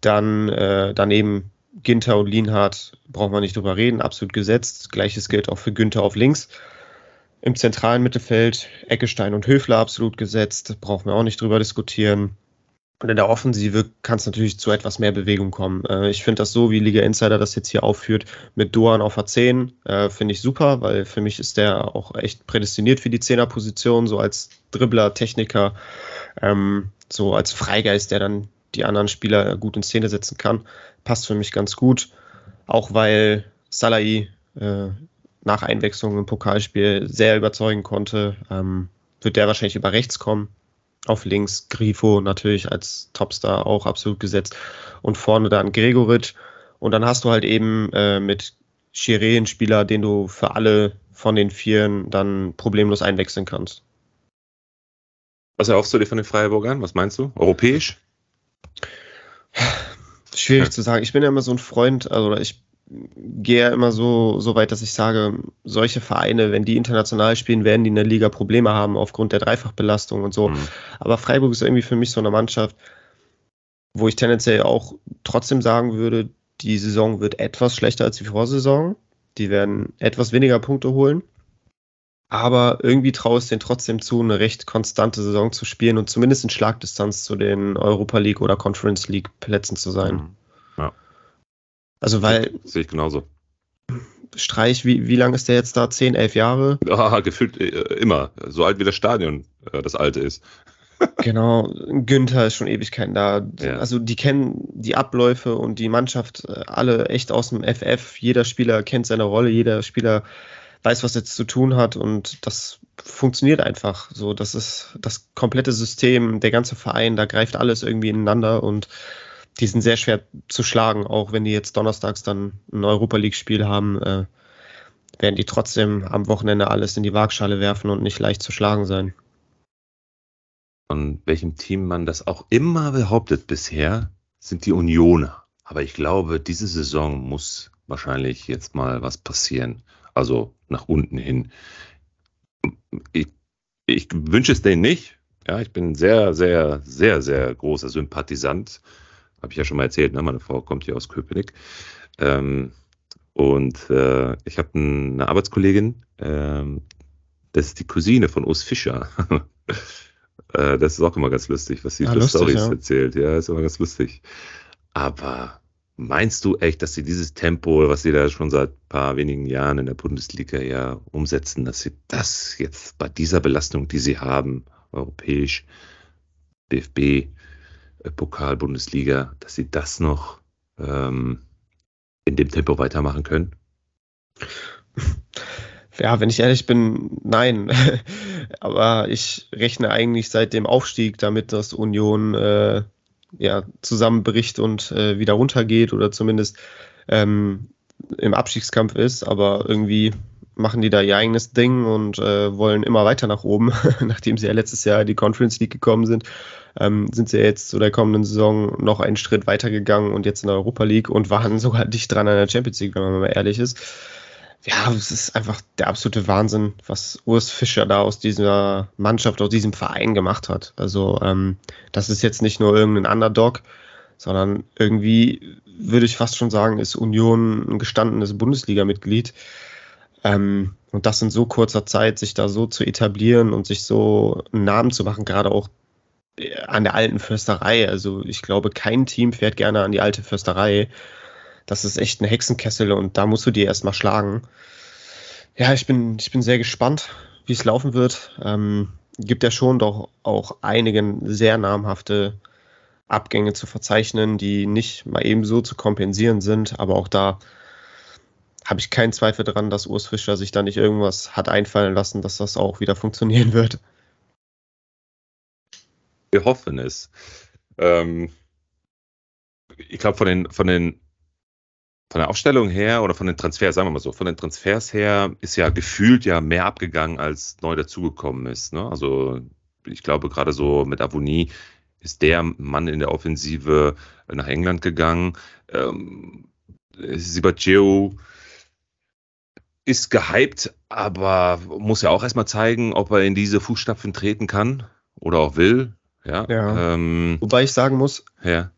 Dann äh, daneben Ginter und Lienhardt braucht man nicht drüber reden, absolut gesetzt. Gleiches gilt auch für Günther auf links. Im zentralen Mittelfeld Eckestein und Höfler absolut gesetzt, brauchen wir auch nicht drüber diskutieren. Und in der Offensive kann es natürlich zu etwas mehr Bewegung kommen. Äh, ich finde das so, wie Liga Insider das jetzt hier aufführt, mit Doan auf A10, äh, finde ich super, weil für mich ist der auch echt prädestiniert für die Zehnerposition, so als Dribbler, Techniker, ähm, so als Freigeist, der dann die anderen Spieler gut in Szene setzen kann. Passt für mich ganz gut. Auch weil Salai äh, nach Einwechslung im Pokalspiel sehr überzeugen konnte, ähm, wird der wahrscheinlich über rechts kommen auf links Grifo natürlich als Topstar auch absolut gesetzt. Und vorne dann Gregoritsch. Und dann hast du halt eben äh, mit Chiré einen Spieler, den du für alle von den Vieren dann problemlos einwechseln kannst. Was erhoffst du dir von den Freiburgern? Was meinst du? Europäisch? Schwierig ja. zu sagen. Ich bin ja immer so ein Freund, also ich gehe immer so, so weit, dass ich sage, solche Vereine, wenn die international spielen, werden die in der Liga Probleme haben aufgrund der Dreifachbelastung und so. Mhm. Aber Freiburg ist irgendwie für mich so eine Mannschaft, wo ich tendenziell auch trotzdem sagen würde, die Saison wird etwas schlechter als die Vorsaison. Die werden etwas weniger Punkte holen. Aber irgendwie traue ich es denen trotzdem zu, eine recht konstante Saison zu spielen und zumindest in Schlagdistanz zu den Europa League oder Conference League Plätzen zu sein. Mhm. Also weil. Sehe ich genauso. Streich, wie, wie lange ist der jetzt da? Zehn, elf Jahre? Ja, gefühlt äh, immer. So alt wie das Stadion, äh, das alte ist. genau, Günther ist schon Ewigkeiten da. Ja. Also die kennen die Abläufe und die Mannschaft äh, alle echt aus dem FF. Jeder Spieler kennt seine Rolle, jeder Spieler weiß, was er zu tun hat und das funktioniert einfach. So, das ist das komplette System, der ganze Verein, da greift alles irgendwie ineinander und die sind sehr schwer zu schlagen, auch wenn die jetzt donnerstags dann ein Europa League-Spiel haben, äh, werden die trotzdem am Wochenende alles in die Waagschale werfen und nicht leicht zu schlagen sein. Von welchem Team man das auch immer behauptet bisher, sind die Unioner. Aber ich glaube, diese Saison muss wahrscheinlich jetzt mal was passieren. Also nach unten hin. Ich, ich wünsche es denen nicht. Ja, ich bin sehr, sehr, sehr, sehr großer Sympathisant. Habe ich ja schon mal erzählt, ne? meine Frau kommt hier aus Köpenick. Ähm, und äh, ich habe eine Arbeitskollegin, ähm, das ist die Cousine von Urs Fischer. äh, das ist auch immer ganz lustig, was sie ja, für Storys ja. erzählt. Ja, ist immer ganz lustig. Aber meinst du echt, dass sie dieses Tempo, was sie da schon seit ein paar wenigen Jahren in der Bundesliga ja umsetzen, dass sie das jetzt bei dieser Belastung, die sie haben, europäisch, DFB, äh, Pokal, Bundesliga, dass sie das noch ähm, in dem Tempo weitermachen können? Ja, wenn ich ehrlich bin, nein. Aber ich rechne eigentlich seit dem Aufstieg damit, dass Union äh, ja, zusammenbricht und äh, wieder runtergeht oder zumindest ähm, im Abstiegskampf ist. Aber irgendwie machen die da ihr eigenes Ding und äh, wollen immer weiter nach oben. Nachdem sie ja letztes Jahr in die Conference League gekommen sind, ähm, sind sie jetzt zu der kommenden Saison noch einen Schritt weiter gegangen und jetzt in der Europa League und waren sogar dicht dran an der Champions League, wenn man mal ehrlich ist. Ja, es ist einfach der absolute Wahnsinn, was Urs Fischer da aus dieser Mannschaft, aus diesem Verein gemacht hat. Also, ähm, das ist jetzt nicht nur irgendein Underdog, sondern irgendwie würde ich fast schon sagen, ist Union ein gestandenes Bundesliga-Mitglied. Ähm, und das in so kurzer Zeit, sich da so zu etablieren und sich so einen Namen zu machen, gerade auch äh, an der alten Försterei. Also ich glaube, kein Team fährt gerne an die alte Försterei. Das ist echt ein Hexenkessel und da musst du dir erstmal schlagen. Ja, ich bin, ich bin sehr gespannt, wie es laufen wird. Ähm, gibt ja schon doch auch einige sehr namhafte Abgänge zu verzeichnen, die nicht mal eben so zu kompensieren sind, aber auch da habe ich keinen Zweifel daran, dass Urs Fischer sich da nicht irgendwas hat einfallen lassen, dass das auch wieder funktionieren wird. Wir hoffen es. Ähm, ich glaube, von den, von den von der Aufstellung her oder von den Transfers, sagen wir mal so, von den Transfers her ist ja gefühlt ja mehr abgegangen, als neu dazugekommen ist. Ne? Also ich glaube, gerade so mit Avonie ist der Mann in der Offensive nach England gegangen. Ähm, Sibacheo ist gehypt, aber muss ja auch erstmal zeigen, ob er in diese Fußstapfen treten kann oder auch will. Ja. ja. Ähm, Wobei ich sagen muss, ja.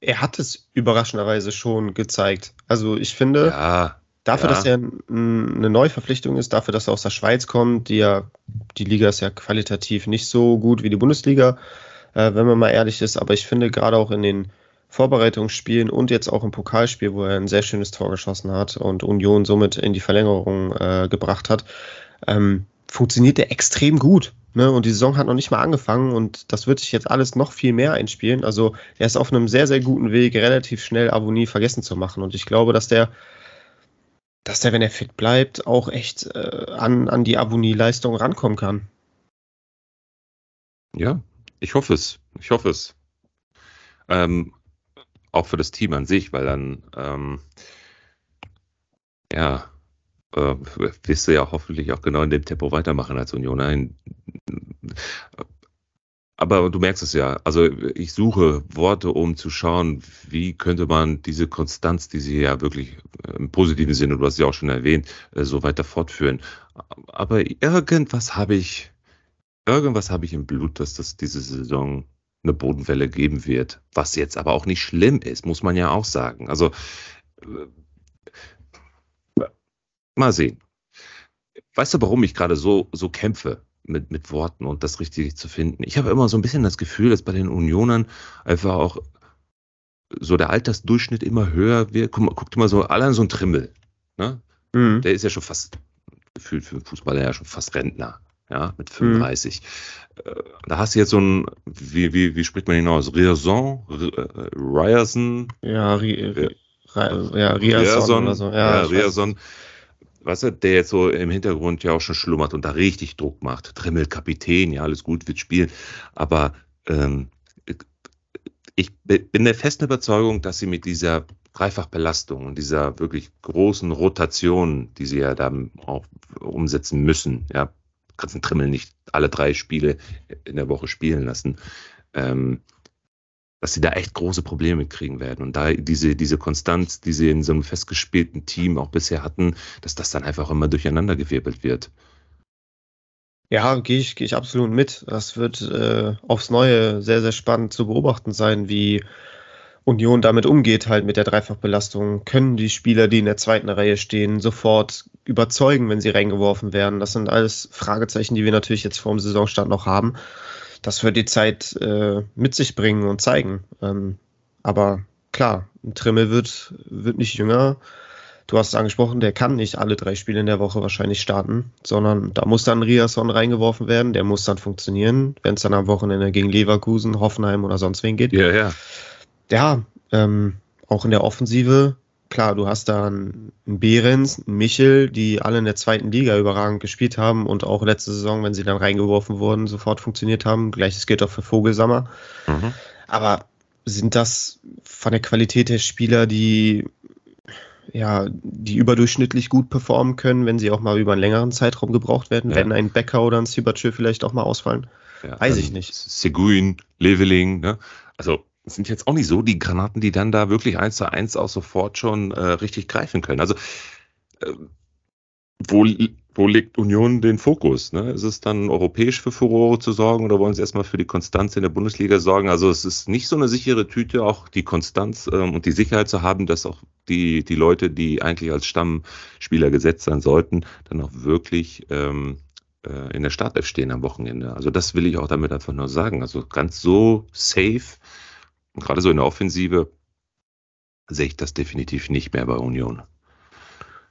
er hat es überraschenderweise schon gezeigt. Also ich finde, ja, dafür, dass er eine Neuverpflichtung ist, dafür, dass er aus der Schweiz kommt, die ja, die Liga ist ja qualitativ nicht so gut wie die Bundesliga, äh, wenn man mal ehrlich ist, aber ich finde gerade auch in den Vorbereitungsspielen und jetzt auch im Pokalspiel, wo er ein sehr schönes Tor geschossen hat und Union somit in die Verlängerung äh, gebracht hat, ähm, funktioniert er extrem gut. Ne? Und die Saison hat noch nicht mal angefangen und das wird sich jetzt alles noch viel mehr einspielen. Also er ist auf einem sehr, sehr guten Weg, relativ schnell Avonie vergessen zu machen. Und ich glaube, dass der, dass der, wenn er fit bleibt, auch echt äh, an, an die Avonie-Leistung rankommen kann. Ja, ich hoffe es. Ich hoffe es. Ähm, auch für das Team an sich, weil dann, ähm, ja, äh, wirst du ja hoffentlich auch genau in dem Tempo weitermachen als Union. Nein, aber du merkst es ja, also ich suche Worte, um zu schauen, wie könnte man diese Konstanz, die sie ja wirklich im positiven Sinne, du hast ja auch schon erwähnt, äh, so weiter fortführen. Aber irgendwas habe ich, irgendwas habe ich im Blut, dass das diese Saison eine Bodenwelle geben wird, was jetzt aber auch nicht schlimm ist, muss man ja auch sagen. Also äh, mal sehen. Weißt du, warum ich gerade so, so kämpfe mit, mit Worten und das Richtige zu finden? Ich habe immer so ein bisschen das Gefühl, dass bei den Unionern einfach auch so der Altersdurchschnitt immer höher wird. Guck, mal, guck dir mal so allein so ein Trimmel. Ne? Mhm. Der ist ja schon fast, gefühlt für den Fußballer ja schon fast Rentner ja, mit 35. Mhm. Äh, da hast du jetzt so ein, wie, wie, wie spricht man hinaus? Rierson? Ryerson? Ja, Ri, ja, Rierson oder so. Ja, ja Rierson. Weißt du, der jetzt so im Hintergrund ja auch schon schlummert und da richtig Druck macht. Trimmel, Kapitän, ja, alles gut, wird spielen. Aber ähm, ich bin der festen Überzeugung, dass sie mit dieser Dreifachbelastung und dieser wirklich großen Rotation, die sie ja dann auch umsetzen müssen, ja, kannst einen Trimmel nicht alle drei Spiele in der Woche spielen lassen. Ähm, dass sie da echt große Probleme kriegen werden. Und da diese, diese Konstanz, die sie in so einem festgespielten Team auch bisher hatten, dass das dann einfach immer durcheinander gewirbelt wird. Ja, gehe ich, geh ich absolut mit. Das wird äh, aufs Neue sehr, sehr spannend zu beobachten sein, wie Union damit umgeht, halt mit der Dreifachbelastung. Können die Spieler, die in der zweiten Reihe stehen, sofort überzeugen, wenn sie reingeworfen werden? Das sind alles Fragezeichen, die wir natürlich jetzt vor dem Saisonstart noch haben das wird die Zeit äh, mit sich bringen und zeigen. Ähm, aber klar, ein Trimmel wird, wird nicht jünger. Du hast es angesprochen, der kann nicht alle drei Spiele in der Woche wahrscheinlich starten, sondern da muss dann Riasson reingeworfen werden, der muss dann funktionieren, wenn es dann am Wochenende gegen Leverkusen, Hoffenheim oder sonst wen geht. Ja, ja. Ja, ähm, auch in der Offensive klar, du hast da einen Behrens, einen Michel, die alle in der zweiten Liga überragend gespielt haben und auch letzte Saison, wenn sie dann reingeworfen wurden, sofort funktioniert haben. Gleiches gilt auch für Vogelsammer. Mhm. Aber sind das von der Qualität der Spieler, die ja, die überdurchschnittlich gut performen können, wenn sie auch mal über einen längeren Zeitraum gebraucht werden, ja. wenn ein Becker oder ein Sibatschö vielleicht auch mal ausfallen? Ja, Weiß ich nicht. Seguin, Leveling, ne? Also sind jetzt auch nicht so die Granaten, die dann da wirklich eins zu eins auch sofort schon äh, richtig greifen können. Also äh, wo, wo legt Union den Fokus? Ne? Ist es dann europäisch für Furore zu sorgen oder wollen sie erstmal für die Konstanz in der Bundesliga sorgen? Also es ist nicht so eine sichere Tüte, auch die Konstanz ähm, und die Sicherheit zu haben, dass auch die, die Leute, die eigentlich als Stammspieler gesetzt sein sollten, dann auch wirklich ähm, äh, in der Startelf stehen am Wochenende. Also das will ich auch damit einfach nur sagen. Also ganz so safe und gerade so in der Offensive sehe ich das definitiv nicht mehr bei Union.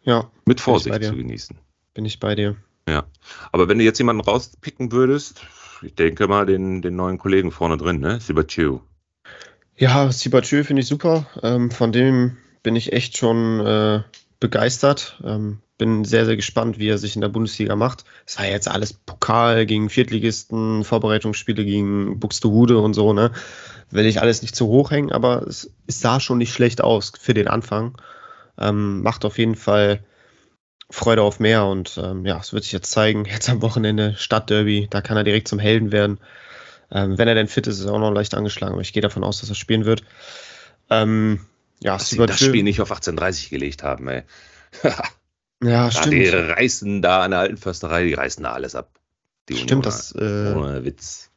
Ja. Mit Vorsicht zu genießen. Bin ich bei dir. Ja. Aber wenn du jetzt jemanden rauspicken würdest, ich denke mal den, den neuen Kollegen vorne drin, ne? Sibachu. Ja, Sibachu finde ich super. Ähm, von dem bin ich echt schon äh, begeistert. Ähm, bin sehr, sehr gespannt, wie er sich in der Bundesliga macht. Es war jetzt alles Pokal gegen Viertligisten, Vorbereitungsspiele gegen Buxtehude und so, ne? Will ich alles nicht zu hoch hängen, aber es, es sah schon nicht schlecht aus für den Anfang. Ähm, macht auf jeden Fall Freude auf mehr und ähm, ja, es wird sich jetzt zeigen. Jetzt am Wochenende Stadtderby, da kann er direkt zum Helden werden. Ähm, wenn er denn fit ist, ist er auch noch leicht angeschlagen, aber ich gehe davon aus, dass er spielen wird. Ähm, ja, Dass sie das Spiel nicht auf 1830 gelegt haben, ey. ja, stimmt. Die reißen da an der alten Försterei, die reißen da alles ab. Die stimmt, das. Äh, ohne Witz.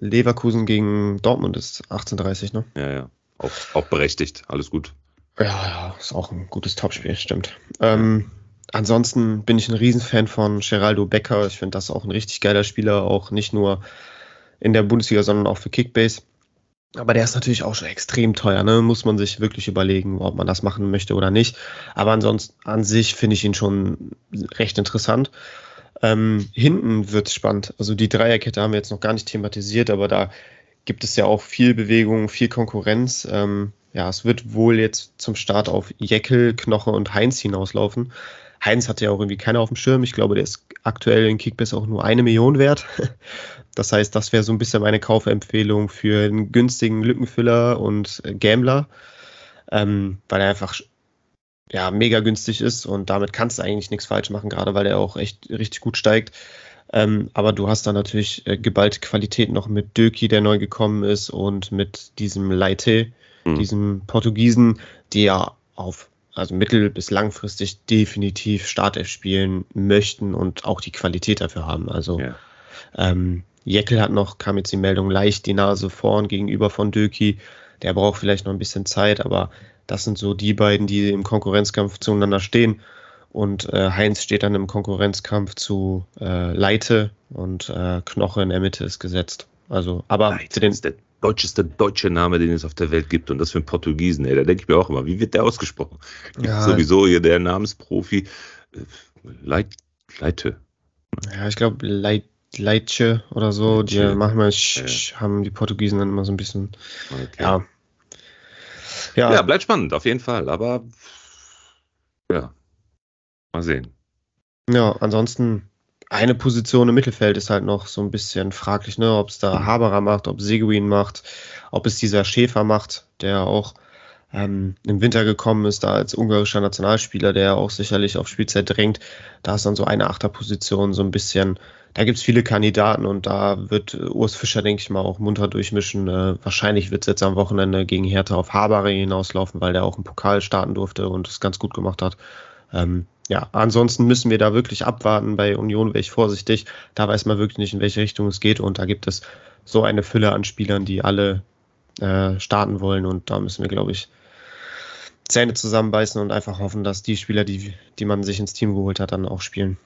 Leverkusen gegen Dortmund ist 1830, ne? Ja, ja. Auch, auch berechtigt, alles gut. Ja, ja, ist auch ein gutes Topspiel, stimmt. Ähm, ansonsten bin ich ein Riesenfan von Geraldo Becker. Ich finde das auch ein richtig geiler Spieler, auch nicht nur in der Bundesliga, sondern auch für Kickbase. Aber der ist natürlich auch schon extrem teuer, ne? Muss man sich wirklich überlegen, ob man das machen möchte oder nicht. Aber ansonsten an sich finde ich ihn schon recht interessant. Ähm, hinten wird es spannend. Also die Dreierkette haben wir jetzt noch gar nicht thematisiert, aber da gibt es ja auch viel Bewegung, viel Konkurrenz. Ähm, ja, es wird wohl jetzt zum Start auf Jeckel, Knoche und Heinz hinauslaufen. Heinz hatte ja auch irgendwie keiner auf dem Schirm. Ich glaube, der ist aktuell in Kickbiss auch nur eine Million wert. Das heißt, das wäre so ein bisschen meine Kaufempfehlung für einen günstigen Lückenfüller und Gambler, ähm, weil er einfach ja, mega günstig ist und damit kannst du eigentlich nichts falsch machen, gerade weil er auch echt richtig gut steigt. Ähm, aber du hast da natürlich äh, geballte Qualität noch mit Döki, der neu gekommen ist, und mit diesem Leite, mhm. diesem Portugiesen, die ja auf also mittel- bis langfristig definitiv Startelf spielen möchten und auch die Qualität dafür haben. Also ja. ähm, Jeckel hat noch, kam jetzt die Meldung, leicht die Nase vorn gegenüber von Döki. Der braucht vielleicht noch ein bisschen Zeit, aber das sind so die beiden, die im Konkurrenzkampf zueinander stehen. Und äh, Heinz steht dann im Konkurrenzkampf zu äh, Leite und äh, Knoche in der Mitte ist gesetzt. Also, aber Leite zu den, ist der deutscheste deutsche Name, den es auf der Welt gibt. Und das für einen Portugiesen, ey. Da denke ich mir auch immer, wie wird der ausgesprochen? Ja, sowieso hier der Namensprofi. Äh, Leit, Leite. Ja, ich glaube, Leit, Leitche oder so. Die machen wir, ja. haben die Portugiesen dann immer so ein bisschen. Okay. Ja. ja. Ja, bleibt spannend, auf jeden Fall. Aber ja, mal sehen. Ja, ansonsten eine Position im Mittelfeld ist halt noch so ein bisschen fraglich, ne? ob es da Haberer macht, ob Seguin macht, ob es dieser Schäfer macht, der auch ähm, im Winter gekommen ist, da als ungarischer Nationalspieler, der auch sicherlich auf Spielzeit drängt. Da ist dann so eine Achterposition so ein bisschen, da gibt es viele Kandidaten und da wird Urs Fischer, denke ich mal, auch munter durchmischen. Äh, wahrscheinlich wird es jetzt am Wochenende gegen Hertha auf Habare hinauslaufen, weil der auch im Pokal starten durfte und es ganz gut gemacht hat. Ähm, ja, ansonsten müssen wir da wirklich abwarten. Bei Union wäre ich vorsichtig. Da weiß man wirklich nicht, in welche Richtung es geht. Und da gibt es so eine Fülle an Spielern, die alle äh, starten wollen. Und da müssen wir, glaube ich, Zähne zusammenbeißen und einfach hoffen, dass die Spieler, die, die man sich ins Team geholt hat, dann auch spielen.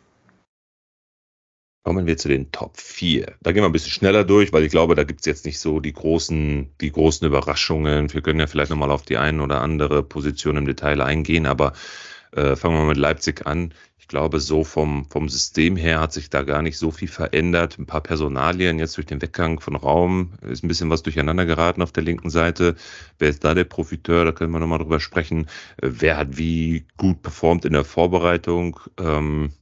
Kommen wir zu den Top 4. Da gehen wir ein bisschen schneller durch, weil ich glaube, da gibt es jetzt nicht so die großen, die großen Überraschungen. Wir können ja vielleicht nochmal auf die ein oder andere Position im Detail eingehen, aber äh, fangen wir mit Leipzig an. Ich glaube, so vom, vom System her hat sich da gar nicht so viel verändert. Ein paar Personalien jetzt durch den Weggang von Raum ist ein bisschen was durcheinander geraten auf der linken Seite. Wer ist da der Profiteur? Da können wir nochmal drüber sprechen. Äh, wer hat wie gut performt in der Vorbereitung? Ähm,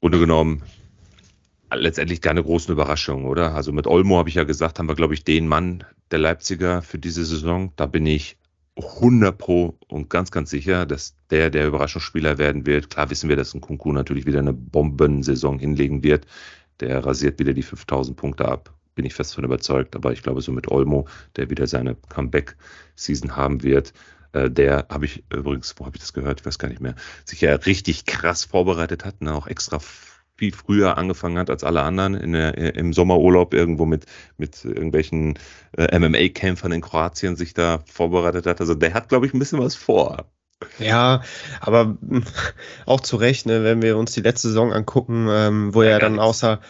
Grunde genommen letztendlich keine großen Überraschungen, oder? Also mit Olmo habe ich ja gesagt, haben wir, glaube ich, den Mann der Leipziger für diese Saison. Da bin ich 100 Pro und ganz, ganz sicher, dass der der Überraschungsspieler werden wird. Klar wissen wir, dass ein Kunku natürlich wieder eine Bombensaison hinlegen wird. Der rasiert wieder die 5000 Punkte ab. Bin ich fest davon überzeugt. Aber ich glaube, so mit Olmo, der wieder seine Comeback-Season haben wird, äh, der habe ich übrigens, wo habe ich das gehört? Ich weiß gar nicht mehr, sich ja richtig krass vorbereitet hat, ne? auch extra viel früher angefangen hat als alle anderen in der, im Sommerurlaub irgendwo mit, mit irgendwelchen äh, MMA-Kämpfern in Kroatien sich da vorbereitet hat. Also der hat, glaube ich, ein bisschen was vor. Ja, aber auch zu Recht, ne, wenn wir uns die letzte Saison angucken, ähm, wo ja, er dann außer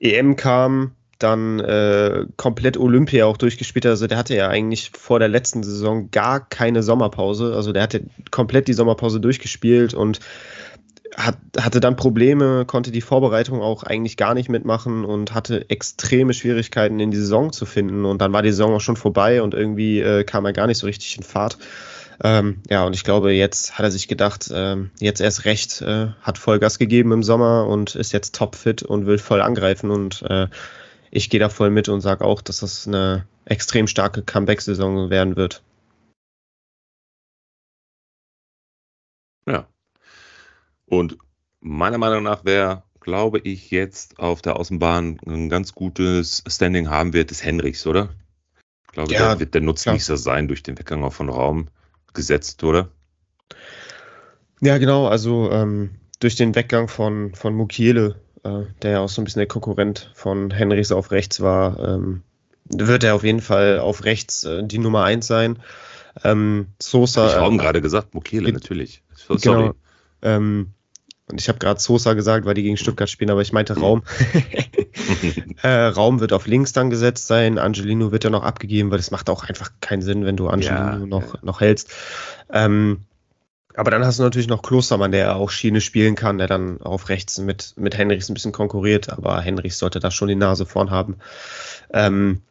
EM kam, dann äh, komplett Olympia auch durchgespielt hat. Also der hatte ja eigentlich vor der letzten Saison gar keine Sommerpause. Also der hatte komplett die Sommerpause durchgespielt und hat, hatte dann Probleme, konnte die Vorbereitung auch eigentlich gar nicht mitmachen und hatte extreme Schwierigkeiten in die Saison zu finden. Und dann war die Saison auch schon vorbei und irgendwie äh, kam er gar nicht so richtig in Fahrt. Ähm, ja, und ich glaube, jetzt hat er sich gedacht, ähm, jetzt erst recht, äh, hat Vollgas gegeben im Sommer und ist jetzt topfit und will voll angreifen. Und äh, ich gehe da voll mit und sage auch, dass das eine extrem starke Comeback-Saison werden wird. Ja, und meiner Meinung nach, wer, glaube ich, jetzt auf der Außenbahn ein ganz gutes Standing haben wird, ist Henrichs, oder? Ich glaube, ja, der wird der Nutznießer sein durch den Weggang von Raum gesetzt, oder? Ja, genau. Also ähm, durch den Weggang von, von Mukiele, äh, der ja auch so ein bisschen der Konkurrent von Henrichs auf rechts war, ähm, wird er auf jeden Fall auf rechts äh, die Nummer 1 sein. Ähm, Sosa. Ich habe äh, gerade gesagt, Mukiele, natürlich. Sorry. Genau. Ähm, und ich habe gerade Sosa gesagt, weil die gegen Stuttgart spielen, aber ich meinte Raum. äh, Raum wird auf links dann gesetzt sein. Angelino wird ja noch abgegeben, weil das macht auch einfach keinen Sinn, wenn du Angelino ja, noch, noch hältst. Ähm, aber dann hast du natürlich noch Klostermann, der auch Schiene spielen kann, der dann auf rechts mit, mit Henrichs ein bisschen konkurriert, aber Henrichs sollte da schon die Nase vorn haben. Ähm,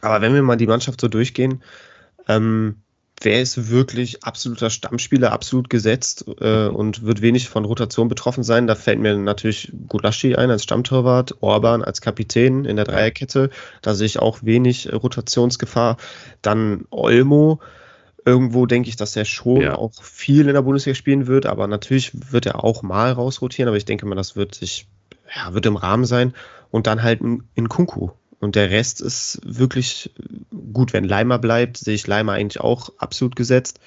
aber wenn wir mal die Mannschaft so durchgehen, ähm, wer ist wirklich absoluter Stammspieler, absolut gesetzt äh, und wird wenig von Rotation betroffen sein. Da fällt mir natürlich Gulaschi ein als Stammtorwart, Orban als Kapitän in der Dreierkette. Da sehe ich auch wenig Rotationsgefahr. Dann Olmo. Irgendwo denke ich, dass er schon ja. auch viel in der Bundesliga spielen wird, aber natürlich wird er auch mal rausrotieren, aber ich denke mal, das wird sich, ja, wird im Rahmen sein. Und dann halt in Kunku. Und der Rest ist wirklich gut, wenn Leimer bleibt, sehe ich Leimer eigentlich auch absolut gesetzt.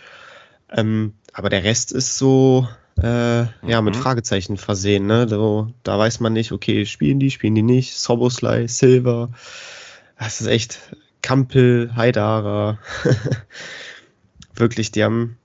Ähm, aber der Rest ist so, äh, ja, mit mhm. Fragezeichen versehen. Ne? So, da weiß man nicht, okay, spielen die, spielen die nicht. Soboslai, Silver. Das ist echt Kampel, Haidara. Wirklich, die haben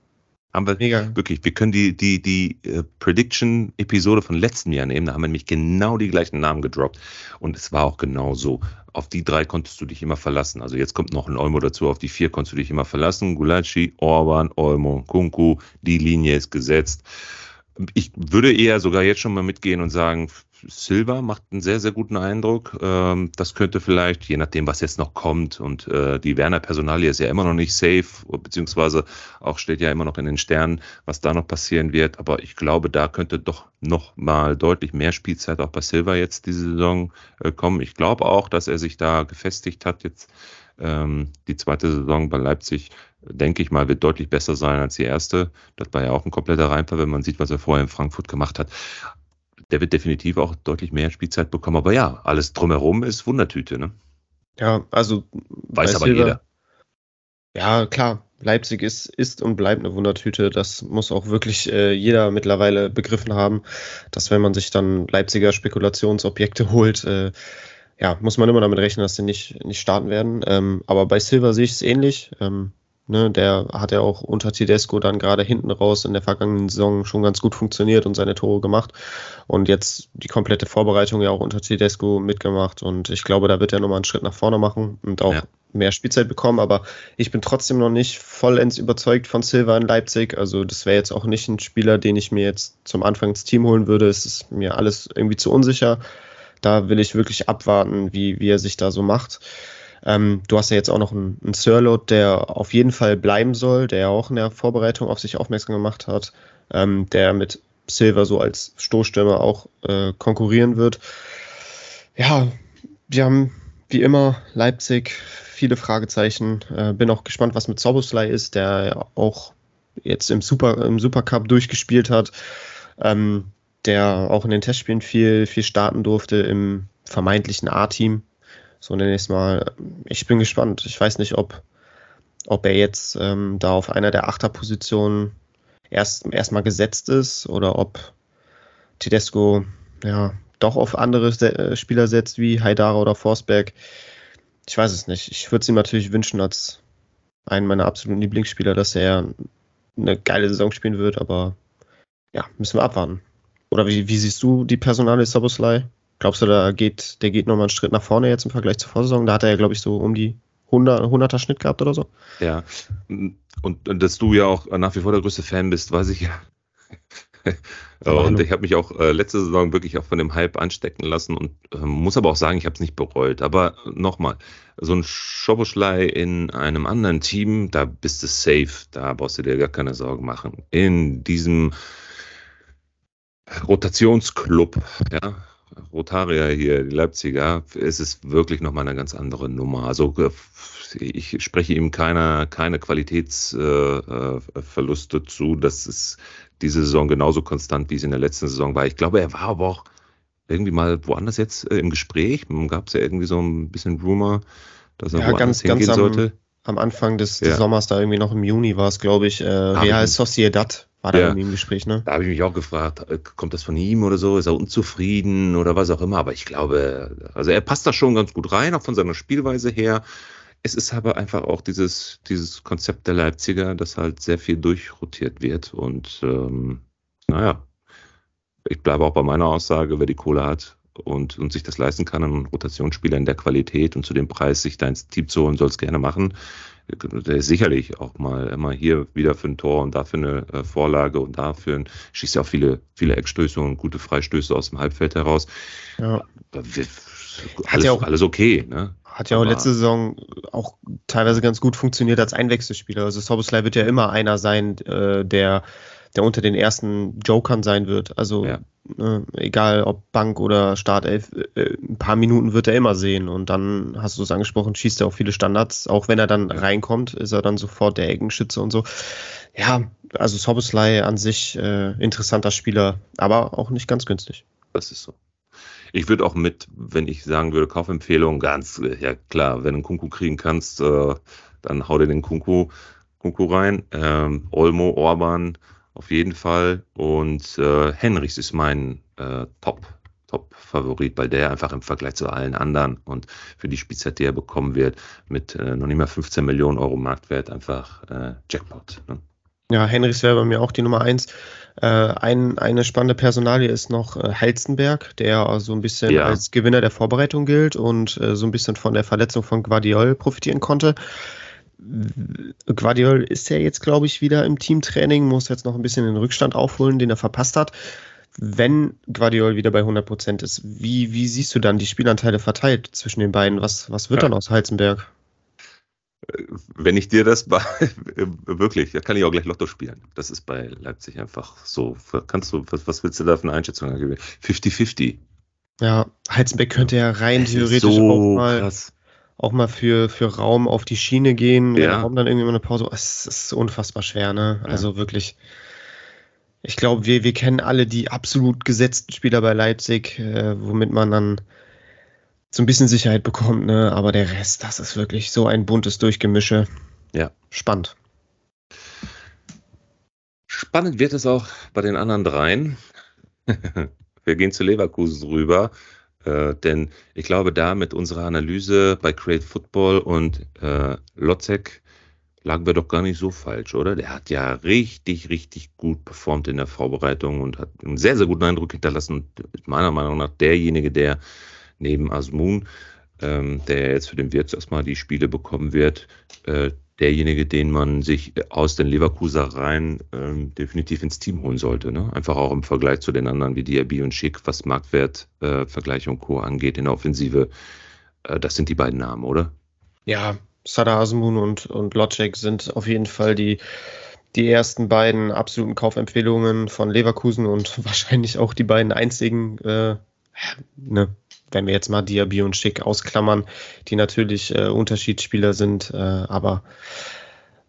haben wir Mega. wirklich, wir können die, die, die äh, Prediction-Episode von letztem Jahr nehmen, da haben wir nämlich genau die gleichen Namen gedroppt. Und es war auch genau so. Auf die drei konntest du dich immer verlassen. Also jetzt kommt noch ein Olmo dazu, auf die vier konntest du dich immer verlassen. Gulacsi, Orban, Olmo, Kunku, die Linie ist gesetzt. Ich würde eher sogar jetzt schon mal mitgehen und sagen, Silva macht einen sehr, sehr guten Eindruck. Ähm, das könnte vielleicht, je nachdem, was jetzt noch kommt, und äh, die Werner-Personalie ist ja immer noch nicht safe, beziehungsweise auch steht ja immer noch in den Sternen, was da noch passieren wird. Aber ich glaube, da könnte doch noch mal deutlich mehr Spielzeit auch bei Silva jetzt diese Saison äh, kommen. Ich glaube auch, dass er sich da gefestigt hat jetzt Ähm, die zweite Saison bei Leipzig, denke ich mal, wird deutlich besser sein als die erste. Das war ja auch ein kompletter Reinfall, wenn man sieht, was er vorher in Frankfurt gemacht hat. Der wird definitiv auch deutlich mehr Spielzeit bekommen. Aber ja, alles drumherum ist Wundertüte. Ne? Ja, also weiß aber Silber, jeder. Ja, klar. Leipzig ist, ist und bleibt eine Wundertüte. Das muss auch wirklich äh, jeder mittlerweile begriffen haben, dass wenn man sich dann Leipziger Spekulationsobjekte holt, äh, ja, muss man immer damit rechnen, dass sie nicht, nicht starten werden. Ähm, aber bei Silver sehe ich es ähnlich. Ähm, ne, der hat ja auch unter Tedesco dann gerade hinten raus in der vergangenen Saison schon ganz gut funktioniert und seine Tore gemacht. Und jetzt die komplette Vorbereitung ja auch unter Tedesco mitgemacht. Und ich glaube, da wird er nochmal einen Schritt nach vorne machen und auch ja mehr Spielzeit bekommen, aber ich bin trotzdem noch nicht vollends überzeugt von Silva in Leipzig. Also das wäre jetzt auch nicht ein Spieler, den ich mir jetzt zum Anfang ins Team holen würde. Es ist mir alles irgendwie zu unsicher. Da will ich wirklich abwarten, wie, wie er sich da so macht. Ähm, du hast ja jetzt auch noch einen, einen Sirlot, der auf jeden Fall bleiben soll, der ja auch in der Vorbereitung auf sich aufmerksam gemacht hat, ähm, der mit Silva so als Stoßstürmer auch äh, konkurrieren wird. Ja, wir haben wie immer Leipzig viele Fragezeichen. Äh, bin auch gespannt, was mit Soboslai ist, der auch jetzt im, Super, im Supercup durchgespielt hat, ähm, der auch in den Testspielen viel, viel starten durfte im vermeintlichen A-Team. So ich es mal. Ich bin gespannt. Ich weiß nicht, ob, ob er jetzt ähm, da auf einer der Achterpositionen erst erstmal gesetzt ist oder ob Tedesco ja doch auf andere äh, Spieler setzt wie Haidara oder Forsberg ich weiß es nicht. Ich würde es ihm natürlich wünschen als einen meiner absoluten Lieblingsspieler, dass er eine geile Saison spielen wird, aber ja, müssen wir abwarten. Oder wie, wie siehst du die Personale Soboslai? Glaubst du, da geht, der geht nochmal einen Schritt nach vorne jetzt im Vergleich zur Vorsaison? Da hat er ja, glaube ich, so um die 100, 100er Schnitt gehabt oder so. Ja, und, und dass du ja auch nach wie vor der größte Fan bist, weiß ich ja. und ich habe mich auch äh, letzte Saison wirklich auch von dem Hype anstecken lassen und äh, muss aber auch sagen, ich habe es nicht bereut. Aber nochmal, so ein Schoboschlei in einem anderen Team, da bist du safe, da brauchst du dir gar keine Sorgen machen. In diesem Rotationsclub, ja, Rotaria hier, die Leipziger, ist es wirklich nochmal eine ganz andere Nummer. Also äh, ich spreche ihm keine, keine Qualitätsverluste äh, zu. Das ist diese Saison genauso konstant, wie es in der letzten Saison war. Ich glaube, er war aber auch irgendwie mal woanders jetzt äh, im Gespräch. Gab es ja irgendwie so ein bisschen Rumor, dass er ja, woanders ganz, hingehen ganz sollte. Am, Anfang des, des ja. Sommers, da irgendwie noch im Juni war es, glaube ich, äh, Real Sociedad war da ja. irgendwie im Gespräch, ne? Da habe ich mich auch gefragt, äh, kommt das von ihm oder so? Ist er unzufrieden oder was auch immer? Aber ich glaube, also er passt da schon ganz gut rein, auch von seiner Spielweise her. Es ist aber einfach auch dieses, dieses Konzept der Leipziger, dass halt sehr viel durchrotiert wird. Und ähm, naja, ich bleibe auch bei meiner Aussage, wer die Kohle hat und, und sich das leisten kann, einen Rotationsspieler in der Qualität und zu dem Preis sich da ins Team zu holen, soll es gerne machen. Der ist sicherlich auch mal immer hier wieder für ein Tor und dafür eine äh, Vorlage und dafür ein, schießt ja auch viele, viele Eckstöße und gute Freistöße aus dem Halbfeld heraus. Ja. Alles, ja auch, alles okay, ne? Hat ja auch letzte Saison auch teilweise ganz gut funktioniert als Einwechselspieler. Also Soboslai wird ja immer einer sein, äh, der, der unter den ersten Jokern sein wird. Also ja. äh, egal ob Bank oder Startelf, äh, ein paar Minuten wird er immer sehen. Und dann hast du es angesprochen, schießt er auch viele Standards. Auch wenn er dann reinkommt, ist er dann sofort der Eckenschütze und so. Ja, also Soboslai an sich äh, interessanter Spieler, aber auch nicht ganz günstig. Das ist so. Ich würde auch mit, wenn ich sagen würde, Kaufempfehlung, ganz, ja klar, wenn du einen Kunku kriegen kannst, äh, dann hau dir den Kunku, Kunku rein. Ähm, Olmo, Orban auf jeden Fall. Und äh, Henrichs ist mein äh, Top, Top-Favorit, weil der einfach im Vergleich zu allen anderen und für die Spielzeit, die er bekommen wird, mit äh, noch nicht mal 15 Millionen Euro Marktwert einfach äh, Jackpot. Ne? Ja, Henrichs wäre bei mir auch die Nummer eins. Äh, ein, eine spannende Personalie ist noch äh, Halstenberg, der so ein bisschen ja. als Gewinner der Vorbereitung gilt und äh, so ein bisschen von der Verletzung von Guardiol profitieren konnte. Guardiol ist ja jetzt, glaube ich, wieder im Teamtraining, muss jetzt noch ein bisschen den Rückstand aufholen, den er verpasst hat. Wenn Guardiol wieder bei 100% ist, wie, wie siehst du dann die Spielanteile verteilt zwischen den beiden? Was, was wird ja. dann aus Halzenberg? wenn ich dir das wirklich, da kann ich auch gleich Lotto spielen. Das ist bei Leipzig einfach so. Kannst du, was, was willst du da für eine Einschätzung geben? 50-50. Ja, Heizenbeck könnte ja rein theoretisch so auch mal, auch mal für, für Raum auf die Schiene gehen, wenn Ja. Raum dann irgendwie mal eine Pause. Es ist unfassbar schwer, ne? Ja. Also wirklich. Ich glaube, wir, wir kennen alle die absolut gesetzten Spieler bei Leipzig, äh, womit man dann so ein bisschen Sicherheit bekommt, ne? Aber der Rest, das ist wirklich so ein buntes Durchgemische. Ja. Spannend. Spannend wird es auch bei den anderen dreien. Wir gehen zu Leverkusen rüber, äh, denn ich glaube, da mit unserer Analyse bei Create Football und äh, Lotzek lagen wir doch gar nicht so falsch, oder? Der hat ja richtig, richtig gut performt in der Vorbereitung und hat einen sehr, sehr guten Eindruck hinterlassen und meiner Meinung nach derjenige, der neben Asmun, ähm, der jetzt für den Wirt erstmal die Spiele bekommen wird, äh, derjenige, den man sich aus den Leverkuser Reihen ähm, definitiv ins Team holen sollte. Ne? Einfach auch im Vergleich zu den anderen wie Diaby und Schick, was Marktwert, äh, und Co. angeht in der Offensive. Äh, das sind die beiden Namen, oder? Ja, Sada Asmun und, und Locek sind auf jeden Fall die, die ersten beiden absoluten Kaufempfehlungen von Leverkusen und wahrscheinlich auch die beiden einzigen, äh, ne, wenn wir jetzt mal Diaby und Schick ausklammern, die natürlich äh, Unterschiedsspieler sind, äh, aber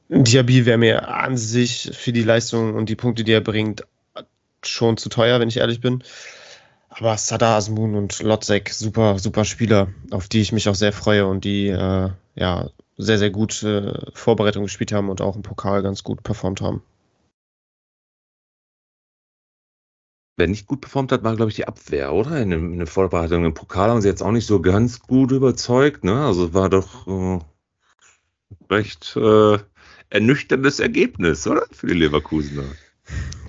Diaby wäre mir an sich für die Leistung und die Punkte, die er bringt, schon zu teuer, wenn ich ehrlich bin. Aber Sada Asmun und Lotzek, super, super Spieler, auf die ich mich auch sehr freue und die äh, ja sehr, sehr gut äh, Vorbereitung gespielt haben und auch im Pokal ganz gut performt haben. Wer nicht gut performt hat, war, glaube ich, die Abwehr, oder? In, in der Vorbereitung im Pokal haben sie jetzt auch nicht so ganz gut überzeugt. Ne? Also war doch äh, recht äh, ernüchterndes Ergebnis, oder? Für die Leverkusener.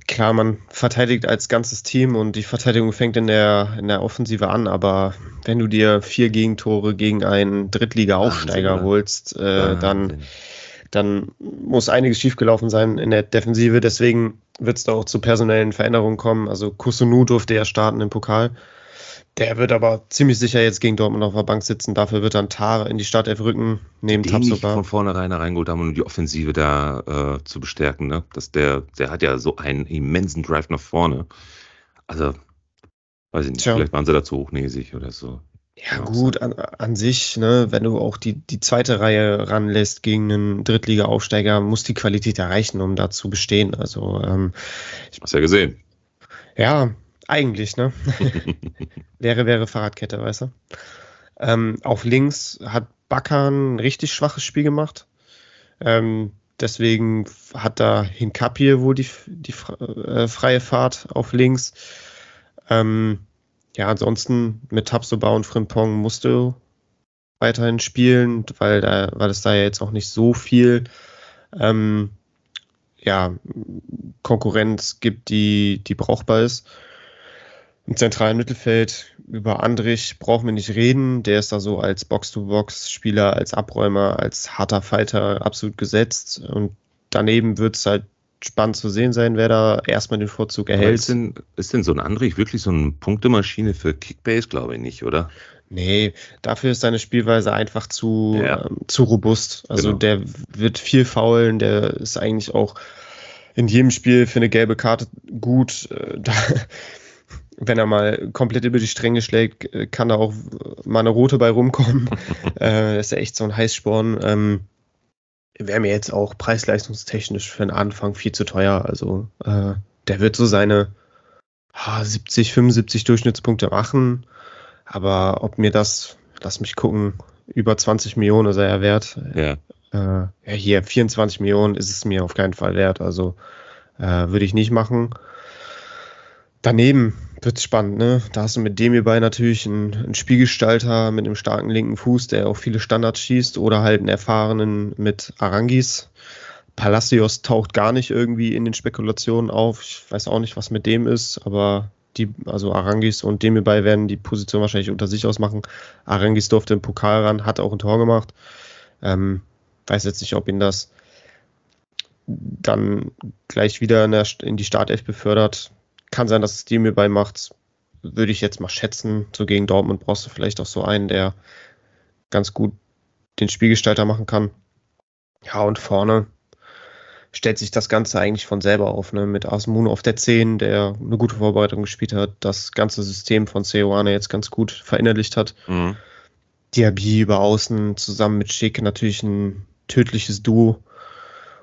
Klar, man verteidigt als ganzes Team und die Verteidigung fängt in der, in der Offensive an, aber wenn du dir vier Gegentore gegen einen Drittliga-Aufsteiger oder? holst, äh, Wahnsinn. dann muss einiges schiefgelaufen sein in der Defensive. Deswegen wird es da auch zu personellen Veränderungen kommen. Also Kusunu durfte ja starten im Pokal. Der wird aber ziemlich sicher jetzt gegen Dortmund auf der Bank sitzen. Dafür wird dann Tar in die Startelf rücken, neben den nicht Tabsoba. von vornherein reingeholt haben, um die Offensive da äh, zu bestärken. Ne? Dass der, der hat ja so einen immensen Drive nach vorne. Also, weiß ich nicht, Tja. vielleicht waren sie da zu hochnäsig oder so. Ja, gut, an, an sich, ne, wenn du auch die, die zweite Reihe ranlässt gegen einen Drittliga-Aufsteiger, muss die Qualität erreichen, um da zu bestehen. Also, ähm, Hast ja gesehen. ja, eigentlich, ne? wäre, wäre Fahrradkette, weißt du? Ähm, auf links hat Bakker ein richtig schwaches Spiel gemacht. Ähm, deswegen hat da Hinkapie wohl die, die äh, freie Fahrt auf links. Ähm, ja, ansonsten mit Tabsoba und Frimpong musst du weiterhin spielen, weil da, weil es da jetzt auch nicht so viel ähm, ja, Konkurrenz gibt, die, die brauchbar ist. Im zentralen Mittelfeld über Andrich brauchen wir nicht reden. Der ist da so als Box-to-Box-Spieler, als Abräumer, als harter Fighter absolut gesetzt. Und daneben wird es halt spannend zu sehen sein, wer da erstmal den Vorzug erhält. Ist denn, ist denn so ein Andrich wirklich so eine Punktemaschine für Kickbase? Glaube ich nicht, oder? Nee, dafür ist seine Spielweise einfach zu, Ja. ähm, zu robust. Also Genau. der wird viel faulen, der ist eigentlich auch in jedem Spiel für eine gelbe Karte gut. Äh, da, wenn er mal komplett über die Stränge schlägt, äh, kann da auch mal eine rote bei rumkommen. äh, ist ja echt so ein Heißsporn. Ähm, Wäre mir jetzt auch preis-leistungstechnisch für den Anfang viel zu teuer. Also äh, der wird so seine ah, 70, 75 Durchschnittspunkte machen. Aber ob mir das, lass mich gucken, über 20 Millionen ist er ja wert. Ja. Äh, ja, hier 24 Millionen ist es mir auf keinen Fall wert. Also äh, würde ich nicht machen. Daneben wird es spannend, ne? Da hast du mit dem hierbei natürlich einen, einen Spielgestalter mit einem starken linken Fuß, der auch viele Standards schießt, oder halt einen erfahrenen mit Arangis. Palacios taucht gar nicht irgendwie in den Spekulationen auf. Ich weiß auch nicht, was mit dem ist, aber die, also Arangis und dem hierbei werden die Position wahrscheinlich unter sich ausmachen. Arangis durfte im Pokal ran, hat auch ein Tor gemacht. Ähm, weiß jetzt nicht, ob ihn das dann gleich wieder in, der, in die Startelf befördert. Kann sein, dass es die mir bei macht. Würde ich jetzt mal schätzen. So gegen Dortmund brauchst du vielleicht auch so einen, der ganz gut den Spielgestalter machen kann. Ja, und vorne stellt sich das Ganze eigentlich von selber auf, ne? Mit Asmun auf der 10, der eine gute Vorbereitung gespielt hat, das ganze System von Ceoane jetzt ganz gut verinnerlicht hat. Mhm. Diaby über außen zusammen mit Schick natürlich ein tödliches Duo.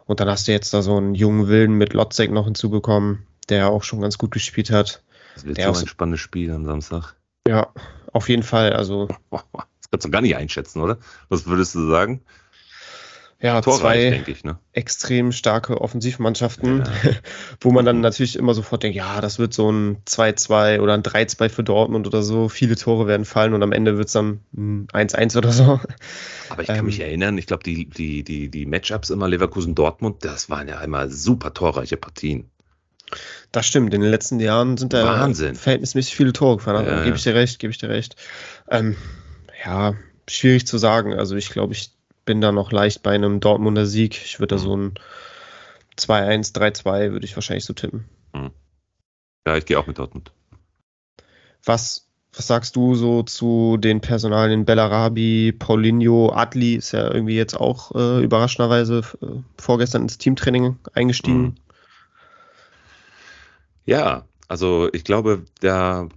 Und dann hast du jetzt da so einen jungen Wilden mit Lotzek noch hinzubekommen, der auch schon ganz gut gespielt hat. Das wird Der so ein spannendes Spiel am Samstag. Ja, auf jeden Fall. Also, Das kannst du gar nicht einschätzen, oder? Was würdest du sagen? ja, Torreich, zwei denke ich, ne? extrem starke Offensivmannschaften, Ja. wo man dann natürlich immer sofort denkt, ja, das wird so ein 2-2 oder ein 3-2 für Dortmund oder so. Viele Tore werden fallen und am Ende wird es dann ein 1-1 oder so. Aber ich kann Ähm, mich erinnern, ich glaube, die, die, die, die Matchups immer Leverkusen-Dortmund, das waren ja einmal super torreiche Partien. Das stimmt, in den letzten Jahren sind da Wahnsinn. verhältnismäßig viele Tore gefallen. Also, Ja, gebe ich dir recht, gebe ich dir recht. Ähm, ja, schwierig zu sagen. Also ich glaube, ich bin da noch leicht bei einem Dortmunder Sieg. Ich würde da Mhm. so ein 2-1, 3-2 würde ich wahrscheinlich so tippen. Ja, ich gehe auch mit Dortmund. Was, was sagst du so zu den Personalien Bellarabi, Paulinho, Adli ist ja irgendwie jetzt auch äh, überraschenderweise äh, vorgestern ins Teamtraining eingestiegen. Mhm. Ja, also ich glaube, da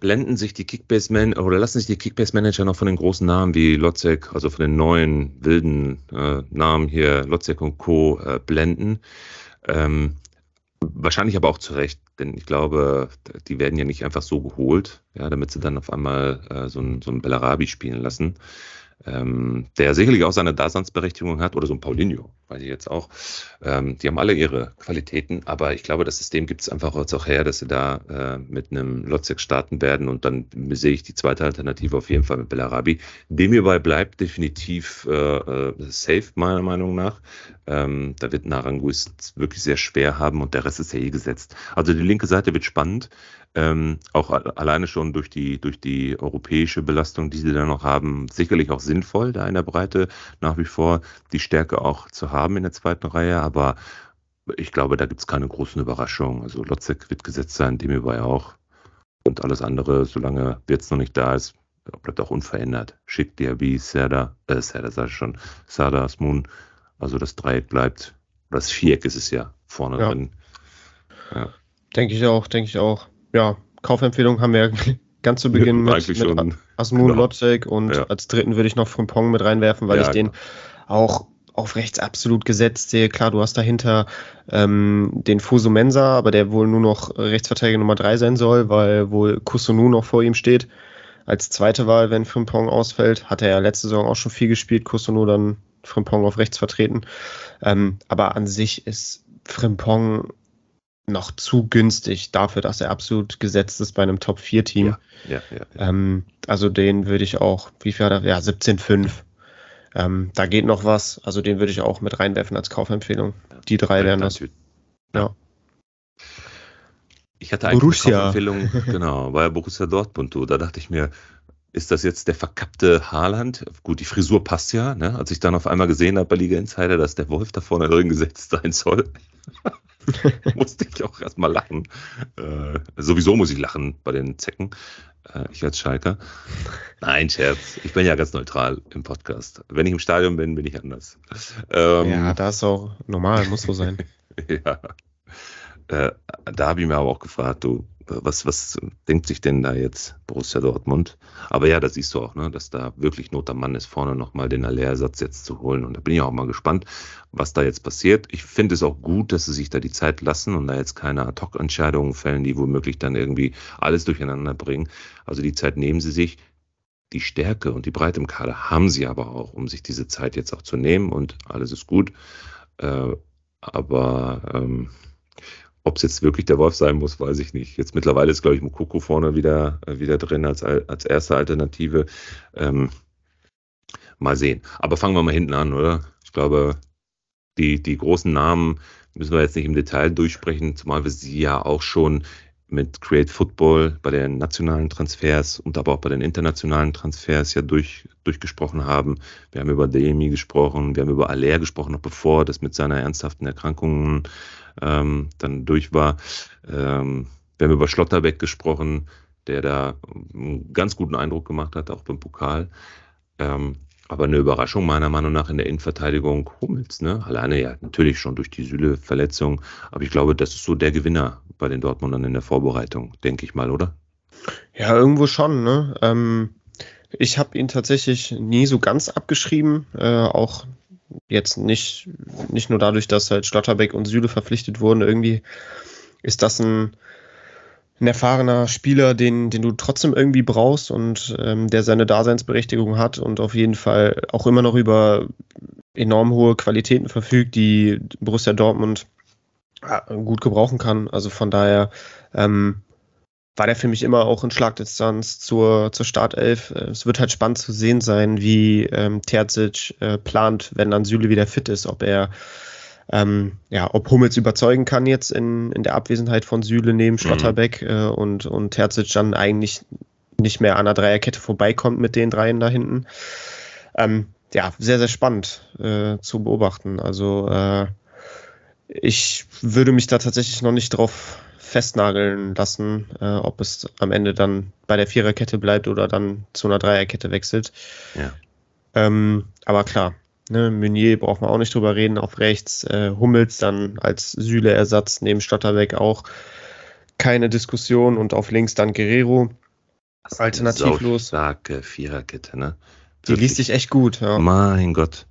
blenden sich die Kickbase Man oder lassen sich die Kickbase Manager noch von den großen Namen wie Lotzek, also von den neuen wilden äh, Namen hier Lotzek und Co. Äh, blenden. Ähm, wahrscheinlich aber auch zu Recht, denn ich glaube, die werden ja nicht einfach so geholt, ja, damit sie dann auf einmal äh, so ein so ein Bellarabi spielen lassen. Ähm, der sicherlich auch seine Daseinsberechtigung hat, oder so ein Paulinho, weiß ich jetzt auch. Ähm, die haben alle ihre Qualitäten, aber ich glaube, das System gibt es einfach jetzt auch her, dass sie da äh, mit einem Lotzek starten werden und dann sehe ich die zweite Alternative auf jeden Fall mit Bellarabi. Dem hierbei bleibt definitiv äh, äh, safe, meiner Meinung nach. Ähm, da wird Naranguis wirklich sehr schwer haben und der Rest ist ja eh gesetzt. Also die linke Seite wird spannend. Ähm, auch alleine schon durch die, durch die europäische Belastung, die sie da noch haben, sicherlich auch sinnvoll, da in der Breite nach wie vor die Stärke auch zu haben in der zweiten Reihe. Aber ich glaube, da gibt es keine großen Überraschungen. Also Lotzek wird gesetzt sein, Demirbay auch. Und alles andere, solange Wirtz noch nicht da ist, bleibt auch unverändert. Schick, Diaby, Serda, äh, Serda sag ich schon, Sada, Asmun. Also das Dreieck bleibt, oder das Viereck ist es ja vorne Ja. drin. Denke ich auch, denke ich auch. Ja, Kaufempfehlung haben wir ganz zu Beginn mit, Eigentlich mit schon. Asmun genau. Lotzek und Ja. als dritten würde ich noch Frimpong mit reinwerfen, weil Ja, ich den auch auf rechts absolut gesetzt sehe. Klar, du hast dahinter ähm, den Fuso Mensa, aber der wohl nur noch Rechtsverteidiger Nummer drei sein soll, weil wohl Kusunu noch vor ihm steht. Als zweite Wahl, wenn Frimpong ausfällt, hat er ja letzte Saison auch schon viel gespielt, Kusunu dann Frimpong auf rechts vertreten. Ähm, aber an sich ist Frimpong noch zu günstig dafür, dass er absolut gesetzt ist bei einem Top-4-Team. Ja, ja, ja. Ähm, also den würde ich auch, wie viel hat er? Ja, 17,5. Ähm, da geht noch was. Also den würde ich auch mit reinwerfen als Kaufempfehlung. Die drei wären das. Ja. Ich hatte eigentlich Borussia. eine Kaufempfehlung, genau, war ja Borussia Dortmund. Du. Da dachte ich mir, ist das jetzt der verkappte Haaland? Gut, die Frisur passt ja, ne? Als ich dann auf einmal gesehen habe bei Liga Insider, dass der Wolf da vorne drin gesetzt sein soll, musste ich auch erstmal lachen. Äh, sowieso muss ich lachen bei den Zecken. Äh, ich als Schalker. Nein, Scherz. Ich bin ja ganz neutral im Podcast. Wenn ich im Stadion bin, bin ich anders. Ähm, Ja, das ist auch normal, muss so sein. ja. Äh, da habe ich mir aber auch gefragt, du, was, was denkt sich denn da jetzt Borussia Dortmund? Aber ja, das siehst du auch, ne, dass da wirklich Not am Mann ist, vorne nochmal den Allerersatz jetzt zu holen. Und da bin ich auch mal gespannt, was da jetzt passiert. Ich finde es auch gut, dass sie sich da die Zeit lassen und da jetzt keine Ad-Hoc-Entscheidungen fällen, die womöglich dann irgendwie alles durcheinander bringen. Also die Zeit nehmen sie sich. Die Stärke und die Breite im Kader haben sie aber auch, um sich diese Zeit jetzt auch zu nehmen und alles ist gut. Äh, aber ähm, ob es jetzt wirklich der Wolf sein muss, weiß ich nicht. Jetzt mittlerweile ist, glaube ich, Mukoko vorne wieder, äh, wieder drin als, als erste Alternative. Ähm, mal sehen. Aber fangen wir mal hinten an, oder? Ich glaube, die, die großen Namen müssen wir jetzt nicht im Detail durchsprechen, zumal wir sie ja auch schon mit Create Football bei den nationalen Transfers und aber auch bei den internationalen Transfers ja durch, durchgesprochen haben. Wir haben über Demi gesprochen, wir haben über Aller gesprochen, noch bevor das mit seiner ernsthaften Erkrankung ähm, dann durch war. Ähm, wir haben über Schlotterbeck gesprochen, der da einen ganz guten Eindruck gemacht hat, auch beim Pokal. Ähm, aber eine Überraschung meiner Meinung nach in der Innenverteidigung Hummels, ne? Alleine ja natürlich schon durch die Süle-Verletzung. Aber ich glaube, das ist so der Gewinner bei den Dortmundern in der Vorbereitung, denke ich mal, oder? Ja, irgendwo schon, ne? Ähm, Ich habe ihn tatsächlich nie so ganz abgeschrieben, äh, auch jetzt nicht, nicht nur dadurch, dass halt Schlotterbeck und Süle verpflichtet wurden. Irgendwie ist das ein, ein erfahrener Spieler, den, den du trotzdem irgendwie brauchst und ähm, der seine Daseinsberechtigung hat und auf jeden Fall auch immer noch über enorm hohe Qualitäten verfügt, die Borussia Dortmund gut gebrauchen kann. Also von daher ähm, war der für mich immer auch in Schlagdistanz zur, zur Startelf. Äh, es wird halt spannend zu sehen sein, wie ähm, Terzic äh, plant, wenn dann Süle wieder fit ist, ob er ähm, ja, ob Hummels überzeugen kann jetzt in, in der Abwesenheit von Süle neben mhm. Schlotterbeck mhm. äh, und, und Terzic dann eigentlich nicht mehr an der Dreierkette vorbeikommt mit den dreien da hinten. Ähm, ja, sehr, sehr spannend äh, zu beobachten. Also äh, ich würde mich da tatsächlich noch nicht drauf festnageln lassen, äh, ob es am Ende dann bei der Viererkette bleibt oder dann zu einer Dreierkette wechselt. Ja. Ähm, aber klar, ne, Meunier braucht man auch nicht drüber reden, auf rechts. Äh, Hummels dann als Süle-Ersatz neben Stotterbeck auch keine Diskussion und auf links dann Guerrero. Alternativlos. Starke Viererkette, ne? Die liest sich echt gut, ja. Mein Gott.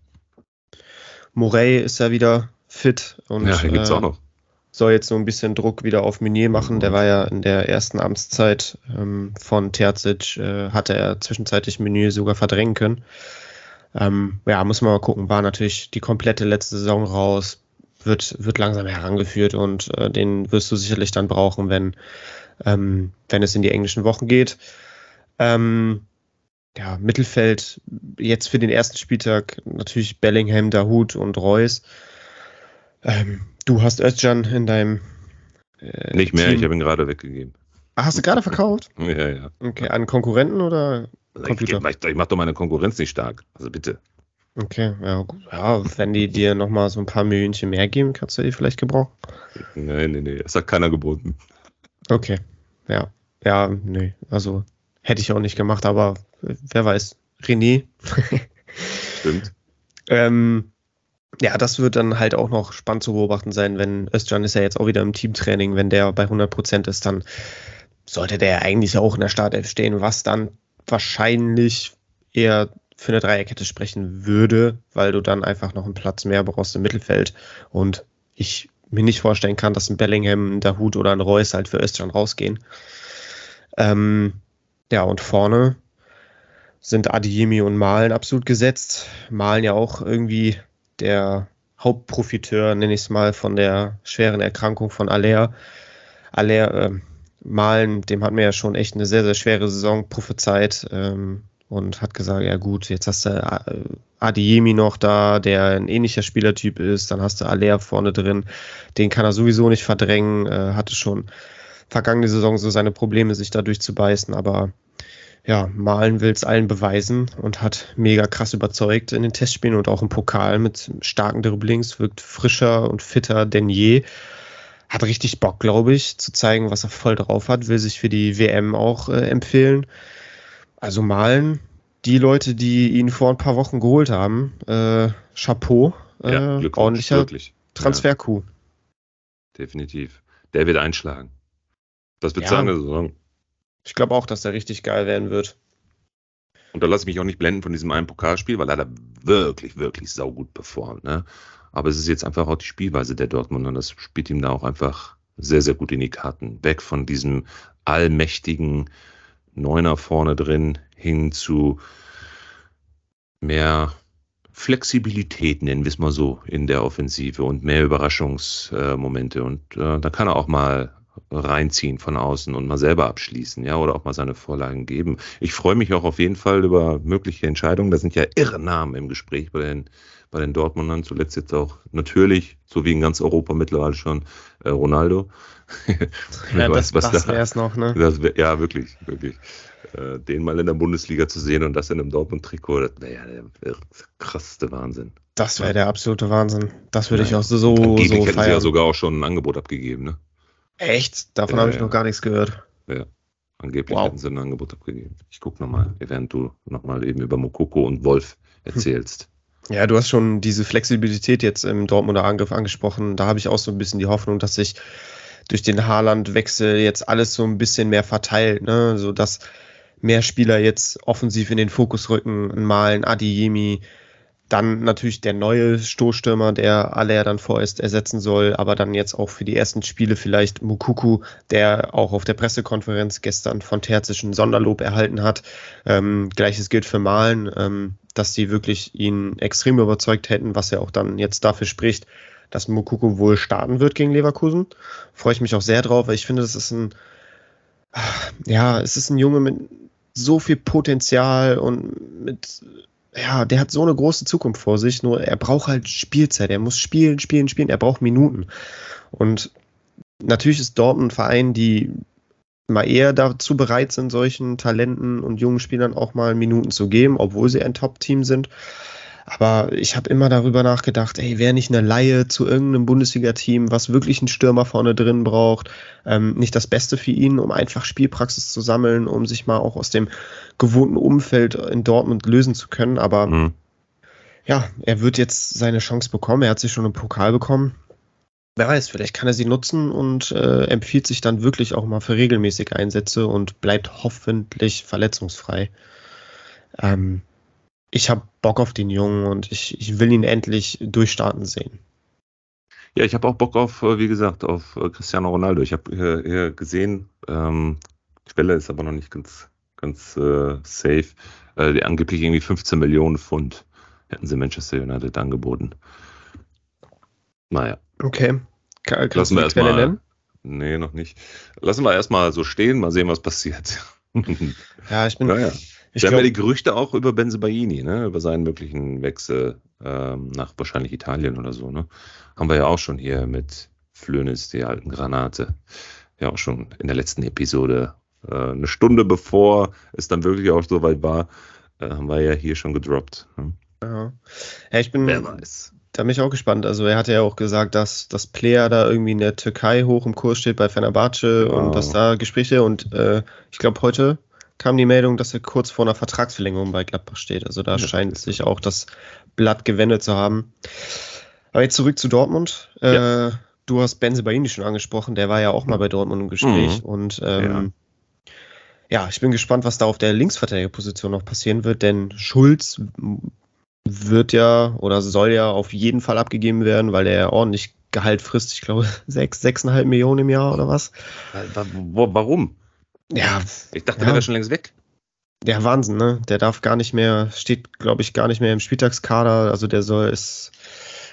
Morey ist ja wieder fit und ja, gibt's auch äh, noch. soll jetzt so ein bisschen Druck wieder auf Meunier machen. Der war ja in der ersten Amtszeit ähm, von Terzic, äh, hatte er zwischenzeitlich Meunier sogar verdrängen können. Ähm, ja, muss man mal gucken. War natürlich die komplette letzte Saison raus, wird, wird langsam herangeführt und äh, den wirst du sicherlich dann brauchen, wenn, ähm, wenn es in die englischen Wochen geht. Ähm, ja, Mittelfeld jetzt für den ersten Spieltag natürlich Bellingham, Dahut und Reus. Ähm, du hast Özcan in deinem. Äh, Nicht mehr, Team. ich habe ihn gerade weggegeben. Ah, hast du gerade verkauft? ja, ja. Okay, an Konkurrenten oder Computer? Ich, ich, ich mache doch meine Konkurrenz nicht stark. Also bitte. Okay, ja, gut. ja wenn die dir nochmal so ein paar Millionchen mehr geben, kannst du die vielleicht gebrauchen? Nee, nee, nee, es hat keiner geboten. Okay, ja. Ja, nee, also hätte ich auch nicht gemacht, aber wer weiß. René. Stimmt. ähm, ja, das wird dann halt auch noch spannend zu beobachten sein, wenn Özcan ist ja jetzt auch wieder im Teamtraining, wenn der bei 100% ist, dann sollte der eigentlich auch in der Startelf stehen, was dann wahrscheinlich eher für eine Dreierkette sprechen würde, weil du dann einfach noch einen Platz mehr brauchst im Mittelfeld und ich mir nicht vorstellen kann, dass ein Bellingham, ein Dahut oder ein Reus halt für Özcan rausgehen. Ähm, ja, und vorne sind Adiemi und Malen absolut gesetzt. Malen ja auch irgendwie der Hauptprofiteur, nenne ich es mal, von der schweren Erkrankung von Aller. Aller äh, Malen, dem hat mir ja schon echt eine sehr, sehr schwere Saison prophezeit ähm, und hat gesagt, ja gut, jetzt hast du äh, Adiemi noch da, der ein ähnlicher Spielertyp ist, dann hast du Aller vorne drin, den kann er sowieso nicht verdrängen, äh, hatte schon vergangene Saison so seine Probleme, sich da durchzubeißen, aber ja, Malen will es allen beweisen und hat mega krass überzeugt in den Testspielen und auch im Pokal mit starken Dribblings, wirkt frischer und fitter denn je. Hat richtig Bock, glaube ich, zu zeigen, was er voll drauf hat, will sich für die WM auch äh, empfehlen. Also Malen, die Leute, die ihn vor ein paar Wochen geholt haben, äh, Chapeau, äh, ja, ordentlicher wirklich. Transfer-Coup. Ja. Definitiv. Der wird einschlagen. Das wird ja. seine Saison. Ich glaube auch, dass der richtig geil werden wird. Und da lasse ich mich auch nicht blenden von diesem einen Pokalspiel, weil er da wirklich, wirklich saugut performt. Ne? Aber es ist jetzt einfach auch die Spielweise der Dortmund und das spielt ihm da auch einfach sehr, sehr gut in die Karten. Weg von diesem allmächtigen Neuner vorne drin hin zu mehr Flexibilität, nennen wir es mal so, in der Offensive und mehr Überraschungsmomente. Und äh, da kann er auch mal reinziehen von außen und mal selber abschließen, ja, oder auch mal seine Vorlagen geben. Ich freue mich auch auf jeden Fall über mögliche Entscheidungen. Da sind ja irre Namen im Gespräch bei den, bei den Dortmundern. Zuletzt jetzt auch natürlich, so wie in ganz Europa mittlerweile schon, äh, Ronaldo. ja, was, das, das da, wäre es noch, ne? Wär, ja, wirklich, wirklich. Äh, den mal in der Bundesliga zu sehen und das in einem Dortmund-Trikot, das wäre ja der krasseste Wahnsinn. Das wäre der absolute Wahnsinn. Das würde ja. ich auch so, so, so feiern. hätten sie ja sogar auch schon ein Angebot abgegeben, ne? Echt? Davon ja, habe ich ja. noch gar nichts gehört. Ja. Angeblich wow. hätten sie ein Angebot abgegeben. Ich gucke nochmal, während du nochmal eben über Mokoko und Wolf erzählst. Ja, du hast schon diese Flexibilität jetzt im Dortmunder Angriff angesprochen. Da habe ich auch so ein bisschen die Hoffnung, dass sich durch den Haaland-Wechsel jetzt alles so ein bisschen mehr verteilt, ne? So dass mehr Spieler jetzt offensiv in den Fokus rücken, Malen, Adiyemi, dann natürlich der neue Stoßstürmer, der Aller dann vorerst ersetzen soll, aber dann jetzt auch für die ersten Spiele vielleicht Mukuku, der auch auf der Pressekonferenz gestern von Terzic ein Sonderlob erhalten hat. Ähm, Gleiches gilt für Malen, ähm, dass sie wirklich ihn extrem überzeugt hätten, was er auch dann jetzt dafür spricht, dass Mukuku wohl starten wird gegen Leverkusen. Freue ich mich auch sehr drauf, weil ich finde, das ist ein, ja, es ist ein Junge mit so viel Potenzial und mit ja, der hat so eine große Zukunft vor sich, nur er braucht halt Spielzeit. Er muss spielen, spielen, spielen. Er braucht Minuten. Und natürlich ist Dortmund ein Verein, die mal eher dazu bereit sind, solchen Talenten und jungen Spielern auch mal Minuten zu geben, obwohl sie ein Top-Team sind. Aber ich habe immer darüber nachgedacht, ey, wäre nicht eine Laie zu irgendeinem Bundesliga-Team, was wirklich einen Stürmer vorne drin braucht, ähm, nicht das Beste für ihn, um einfach Spielpraxis zu sammeln, um sich mal auch aus dem gewohnten Umfeld in Dortmund lösen zu können. Aber mhm. ja, er wird jetzt seine Chance bekommen. Er hat sich schon einen Pokal bekommen. Wer weiß, vielleicht kann er sie nutzen und äh, empfiehlt sich dann wirklich auch mal für regelmäßige Einsätze und bleibt hoffentlich verletzungsfrei. Ähm, ich habe Bock auf den Jungen und ich, ich will ihn endlich durchstarten sehen. Ja, ich habe auch Bock auf, äh, wie gesagt, auf äh, Cristiano Ronaldo. Ich habe hier, hier, gesehen, ähm, Quelle ist aber noch nicht ganz, ganz äh, safe. Äh, die angeblich irgendwie 15 Millionen Pfund hätten sie Manchester United angeboten. Naja. Okay. Kann, Lassen wir erstmal. Nennen? Nee, noch nicht. Lassen wir erstmal so stehen, mal sehen, was passiert. ja, ich bin. Naja. Ich Wir haben ja die Gerüchte auch über Benzebaini, ne? über seinen möglichen Wechsel ähm, nach wahrscheinlich Italien oder so. Ne? Haben wir ja auch schon hier mit Flönis, die alten Granate, ja auch schon in der letzten Episode, äh, eine Stunde bevor es dann wirklich auch so weit war, äh, haben wir ja hier schon gedroppt. Ne? Ja. ja, ich bin. Wer weiß. Da bin ich auch gespannt. Also er hatte ja auch gesagt, dass das Player da irgendwie in der Türkei hoch im Kurs steht bei Fenerbahce oh. und dass da Gespräche und äh, ich glaube heute kam die Meldung, dass er kurz vor einer Vertragsverlängerung bei Gladbach steht. Also da ja, scheint sich auch das Blatt gewendet zu haben. Aber jetzt zurück zu Dortmund. Ja. Äh, du hast Benze Baini schon angesprochen, der war ja auch mal bei Dortmund im Gespräch. Mhm. Und ähm, ja. ja. ich bin gespannt, was da auf der Linksverteidigerposition noch passieren wird, denn Schulz wird ja oder soll ja auf jeden Fall abgegeben werden, weil er ordentlich Gehalt frisst. Ich glaube, sechs, sechseinhalb Millionen im Jahr oder was. Warum? Ja. Ich dachte, ja. der wäre schon längst weg. Ja, Wahnsinn, ne? Der darf gar nicht mehr, steht, glaube ich, gar nicht mehr im Spieltagskader. Also der soll ist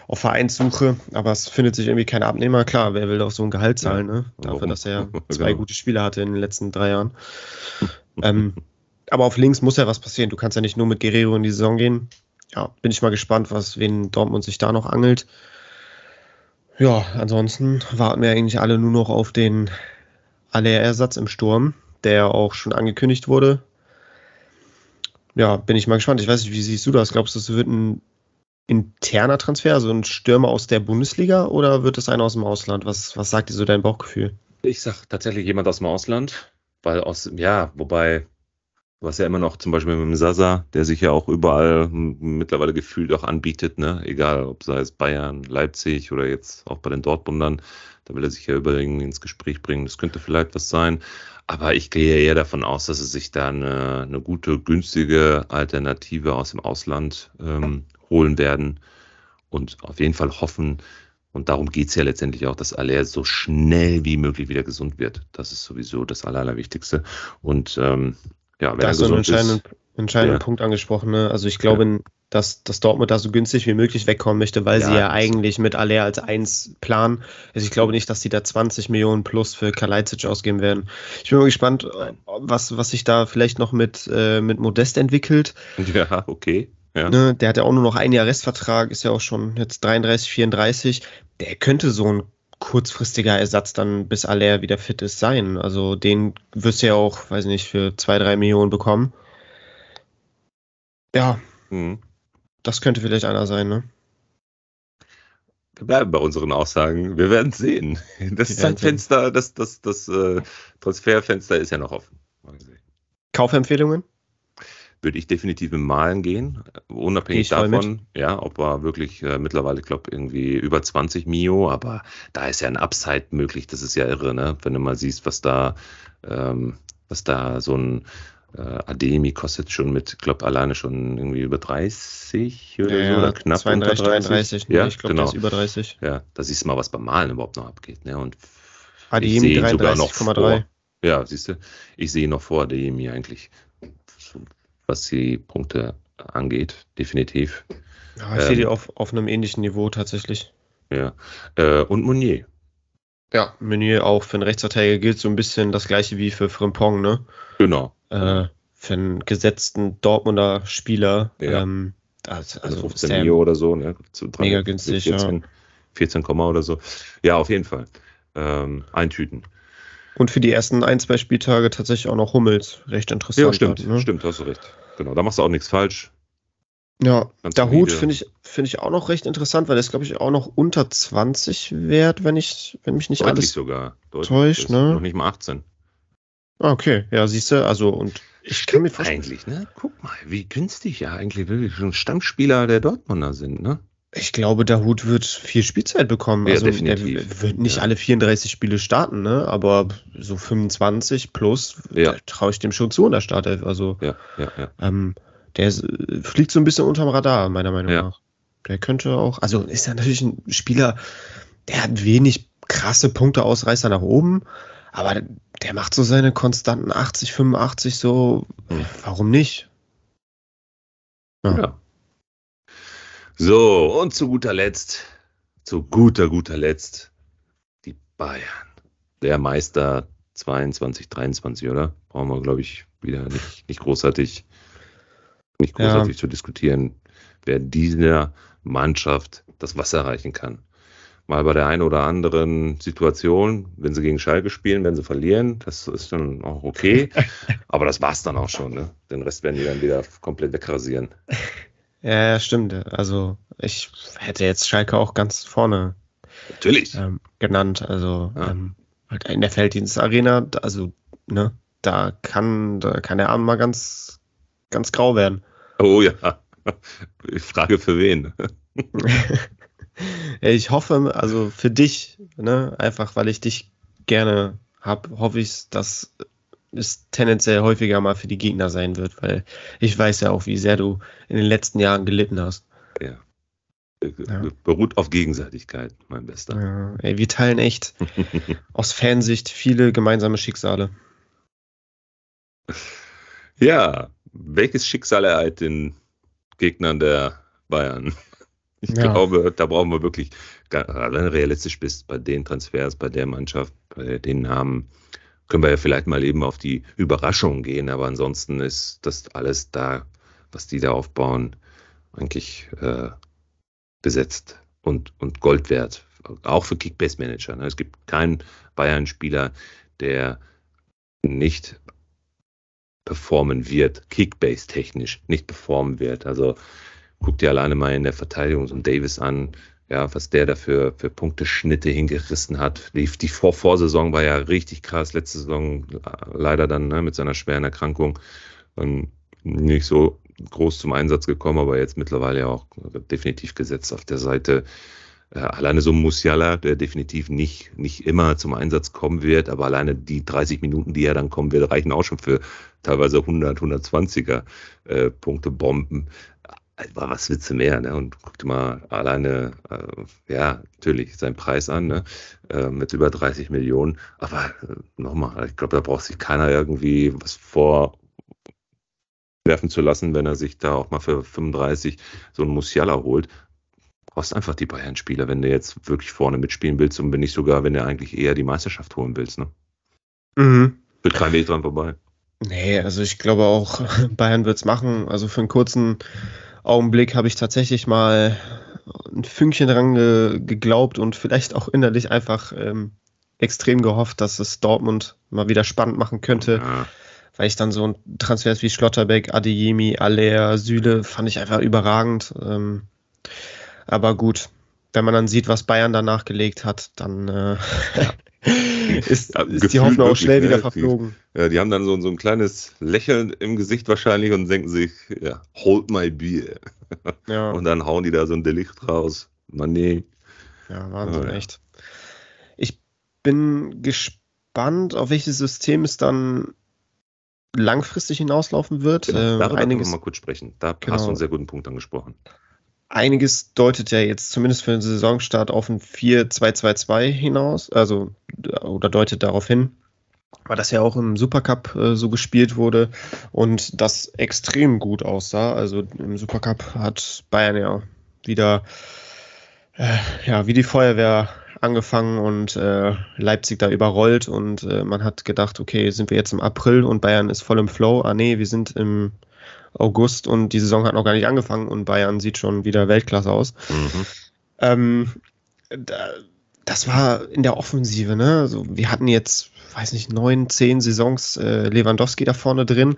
auf Vereinssuche, aber es findet sich irgendwie kein Abnehmer. Klar, wer will doch so ein Gehalt zahlen, ja. ne? Dafür, Warum? dass er zwei genau. gute Spiele hatte in den letzten drei Jahren. ähm, aber auf links muss ja was passieren. Du kannst ja nicht nur mit Guerrero in die Saison gehen. Ja, bin ich mal gespannt, was wen Dortmund sich da noch angelt. Ja, ansonsten warten wir eigentlich alle nur noch auf den Aller-Ersatz im Sturm der auch schon angekündigt wurde. Ja, bin ich mal gespannt. Ich weiß nicht, wie siehst du das? Glaubst du, es wird ein interner Transfer, also ein Stürmer aus der Bundesliga oder wird es einer aus dem Ausland? Was, was sagt dir so dein Bauchgefühl? Ich sag tatsächlich jemand aus dem Ausland, weil aus, ja, wobei, hast ja immer noch zum Beispiel mit dem Sasa, der sich ja auch überall mittlerweile gefühlt auch anbietet, ne? Egal, ob sei es Bayern, Leipzig oder jetzt auch bei den Dortmundern, da will er sich ja über ins Gespräch bringen. Das könnte vielleicht was sein. Aber ich gehe eher davon aus, dass es sich da eine, eine gute, günstige Alternative aus dem Ausland ähm, holen werden und auf jeden Fall hoffen, und darum geht es ja letztendlich auch, dass Aller so schnell wie möglich wieder gesund wird. Das ist sowieso das Aller, Allerwichtigste. Und ähm, ja, wenn da er gesund ist. Entscheidenden, entscheidenden ja. Punkt angesprochen. Ne? Also ich glaube, ja dass, dass Dortmund da so günstig wie möglich wegkommen möchte, weil ja, sie ja eigentlich mit Aller als eins planen. Also ich glaube nicht, dass die da 20 Millionen plus für Kalajdzic ausgeben werden. Ich bin mal gespannt, was, was sich da vielleicht noch mit, äh, mit Modest entwickelt. Ja, okay. Ja. Ne, der hat ja auch nur noch ein Jahr Restvertrag, ist ja auch schon jetzt 33, 34. Der könnte so ein kurzfristiger Ersatz dann, bis Aller wieder fit ist, sein. Also den wirst du ja auch, weiß nicht, für zwei, drei Millionen bekommen. Ja. Mhm. Das könnte vielleicht einer sein, ne? Wir bleiben bei unseren Aussagen. Wir werden sehen. Das Zeitfenster, das, das, das äh, Transferfenster ist ja noch offen. Kaufempfehlungen? Würde ich definitiv im Malen gehen, unabhängig davon, ja, ob er wirklich äh, mittlerweile, ich glaube, irgendwie über 20 Mio, aber da ist ja ein Upside möglich, das ist ja irre, ne? Wenn du mal siehst, was da, ähm, was da so ein Äh, Ademi kostet schon mit, glaube alleine schon irgendwie über 30 oder Ja, so, oder knapp 32, unter 30. 33. Nee, ja, ich glaube, genau. der ist über 30. Ja, da siehst du mal, was beim Malen überhaupt noch abgeht. Ne? Und Ademi sehe ihn sogar noch 33,3. vor. ja, siehst du, ich sehe noch vor Ademi eigentlich, was die Punkte angeht, definitiv. Ja, ich sehe die Ähm, auf, auf einem ähnlichen Niveau tatsächlich. Ja. Äh, und Meunier. Ja, Meunier auch für einen Rechtsverteidiger gilt so ein bisschen das gleiche wie für Frimpong, ne? Genau. Äh, für einen gesetzten Dortmunder Spieler. Ja. Ähm, also, Also also 15 ist der- Mio oder so, ne? Zu drei- Mega günstig, 14, 14, oder so. Ja, auf jeden Fall. Ähm, eintüten. Und für die ersten ein, zwei Spieltage tatsächlich auch noch Hummels. Recht interessant. Ja, stimmt, ne? stimmt, hast du recht. Genau, da machst du auch nichts falsch. Ja, Ganz der Hut finde ich, finde ich auch noch recht interessant, weil der ist, glaube ich, auch noch unter 20 wert, wenn ich, wenn mich nicht Deutlich alles. sogar. Deutlich. täuscht, ne? Noch nicht mal 18. Ah, okay, ja, siehst du, also und ich kann mir vorstellen, Eigentlich, ne? Guck mal, wie günstig ja eigentlich wirklich schon Stammspieler der Dortmunder sind, ne? Ich glaube, der Hut wird viel Spielzeit bekommen. Ja, also definitiv. der wird nicht Ja. alle 34 Spiele starten, ne? Aber so 25 plus Ja. traue ich dem schon zu in der Startelf. Also Ja, ja, ja. ähm, der ist, äh, fliegt so ein bisschen unterm Radar, meiner Meinung Ja. nach. Der könnte auch, also ist ja natürlich ein Spieler, der hat wenig krasse Punkteausreißer nach oben, aber der macht so seine konstanten 80, 85 so, Hm. warum nicht? Ja. Ja. So, und zu guter Letzt, zu guter, guter Letzt, die Bayern. Der Meister 22, 23, oder? Brauchen wir, glaube ich, wieder nicht, nicht großartig, nicht Ja. großartig zu diskutieren, wer dieser Mannschaft das Wasser reichen kann. Mal bei der einen oder anderen Situation, wenn sie gegen Schalke spielen, wenn sie verlieren, das ist dann auch okay. Aber das war's dann auch schon. Ne? Den Rest werden die dann wieder komplett wegrasieren. Ja, stimmt. Also ich hätte jetzt Schalke auch ganz vorne Natürlich. ähm, genannt. Also Ja. ähm, halt in der Felddienstarena, da- also ne, da kann, da kann der Abend mal ganz, ganz grau werden. Oh ja. Ich frage für wen. Ich hoffe, also für dich, ne, einfach weil ich dich gerne hab, hoffe ich, dass es tendenziell häufiger mal für die Gegner sein wird, weil ich weiß ja auch, wie sehr du in den letzten Jahren gelitten hast. Ja. Ja. Beruht auf Gegenseitigkeit, mein Bester. Ja, ey, wir teilen echt aus Fansicht viele gemeinsame Schicksale. Ja, welches Schicksal ereilt den Gegnern der Bayern? Ich Ja. glaube, da brauchen wir wirklich, wenn du realistisch bist, bei den Transfers, bei der Mannschaft, bei den Namen, können wir ja vielleicht mal eben auf die Überraschung gehen, aber ansonsten ist das alles da, was die da aufbauen, eigentlich äh, besetzt und, und Gold wert. Auch für Kickbase-Manager. Ne? Es gibt keinen Bayern-Spieler, der nicht performen wird, Kickbase-technisch nicht performen wird. Also guck dir alleine mal in der Verteidigung so einen Davis an, ja, was der dafür für Punkteschnitte hingerissen hat. Die, die Vor Vorsaison war ja richtig krass, letzte Saison äh, leider dann ne, mit seiner schweren Erkrankung ähm, nicht so groß zum Einsatz gekommen, aber jetzt mittlerweile ja auch definitiv gesetzt auf der Seite. Äh, alleine so Musiala, der definitiv nicht, nicht immer zum Einsatz kommen wird, aber alleine die 30 Minuten, die er dann kommen wird, reichen auch schon für teilweise 100, 120er äh, Punkte Bomben. Was willst du mehr? Ne? Und guck dir mal alleine, äh, ja, natürlich seinen Preis an, ne? äh, mit über 30 Millionen. Aber äh, nochmal, ich glaube, da braucht sich keiner irgendwie was vorwerfen zu lassen, wenn er sich da auch mal für 35 so einen Musiala holt. Brauchst einfach die Bayern-Spieler, wenn du jetzt wirklich vorne mitspielen willst und wenn nicht sogar, wenn du eigentlich eher die Meisterschaft holen willst. Ne? Mhm. Wird kein Weg dran vorbei. Nee, also ich glaube auch, Bayern wird's machen. Also für einen kurzen Augenblick habe ich tatsächlich mal ein Fünkchen dran ge geglaubt und vielleicht auch innerlich einfach ähm, extrem gehofft, dass es Dortmund mal wieder spannend machen könnte, Ja, weil ich dann so ein Transfers wie Schlotterbeck, Adeyemi, Aller, Süle fand ich einfach überragend. Ähm, aber gut, wenn man dann sieht, was Bayern da nachgelegt hat, dann äh, Ja, ist die gefühlt Hoffnung auch schnell ne? wieder Die- verflogen. Ja, die haben dann so, so ein kleines Lächeln im Gesicht wahrscheinlich und denken sich, ja, hold my beer. Ja. Und dann hauen die da so ein Delikt raus. Mané. Ja, Wahnsinn, ja. echt. Ich bin gespannt, auf welches System es dann langfristig hinauslaufen wird. Genau, darüber einiges, können wir mal kurz sprechen. Da genau, hast du einen sehr guten Punkt angesprochen. Einiges deutet ja jetzt zumindest für den Saisonstart auf ein 4-2-2-2 hinaus, also oder deutet darauf hin, weil das ja auch im Supercup äh, so gespielt wurde und das extrem gut aussah. Also im Supercup hat Bayern ja wieder äh, ja wie die Feuerwehr angefangen und äh, Leipzig da überrollt und äh, man hat gedacht, okay, sind wir jetzt im April und Bayern ist voll im Flow. Ah nee, wir sind im August und die Saison hat noch gar nicht angefangen und Bayern sieht schon wieder Weltklasse aus. Mhm. Ähm, da, das war in der Offensive, ne? Also wir hatten jetzt weiß nicht, neun, zehn Saisons äh, Lewandowski da vorne drin,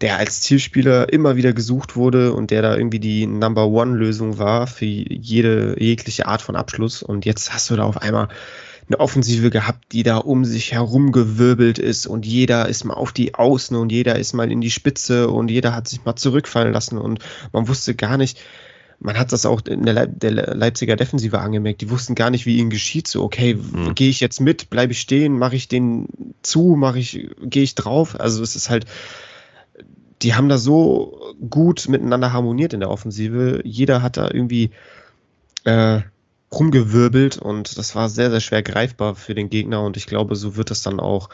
der als Zielspieler immer wieder gesucht wurde und der da irgendwie die Number One-Lösung war für jede jegliche Art von Abschluss. Und jetzt hast du da auf einmal eine Offensive gehabt, die da um sich herum gewirbelt ist und jeder ist mal auf die Außen und jeder ist mal in die Spitze und jeder hat sich mal zurückfallen lassen und man wusste gar nicht, man hat das auch in der, Leip der, Leipziger Defensive angemerkt. Die wussten gar nicht, wie ihnen geschieht. So, okay, mhm. gehe ich jetzt mit, bleibe ich stehen, mache ich den zu, mache ich, gehe ich drauf. Also es ist halt, die haben da so gut miteinander harmoniert in der Offensive. Jeder hat da irgendwie äh, rumgewirbelt und das war sehr, sehr schwer greifbar für den Gegner. Und ich glaube, so wird es dann auch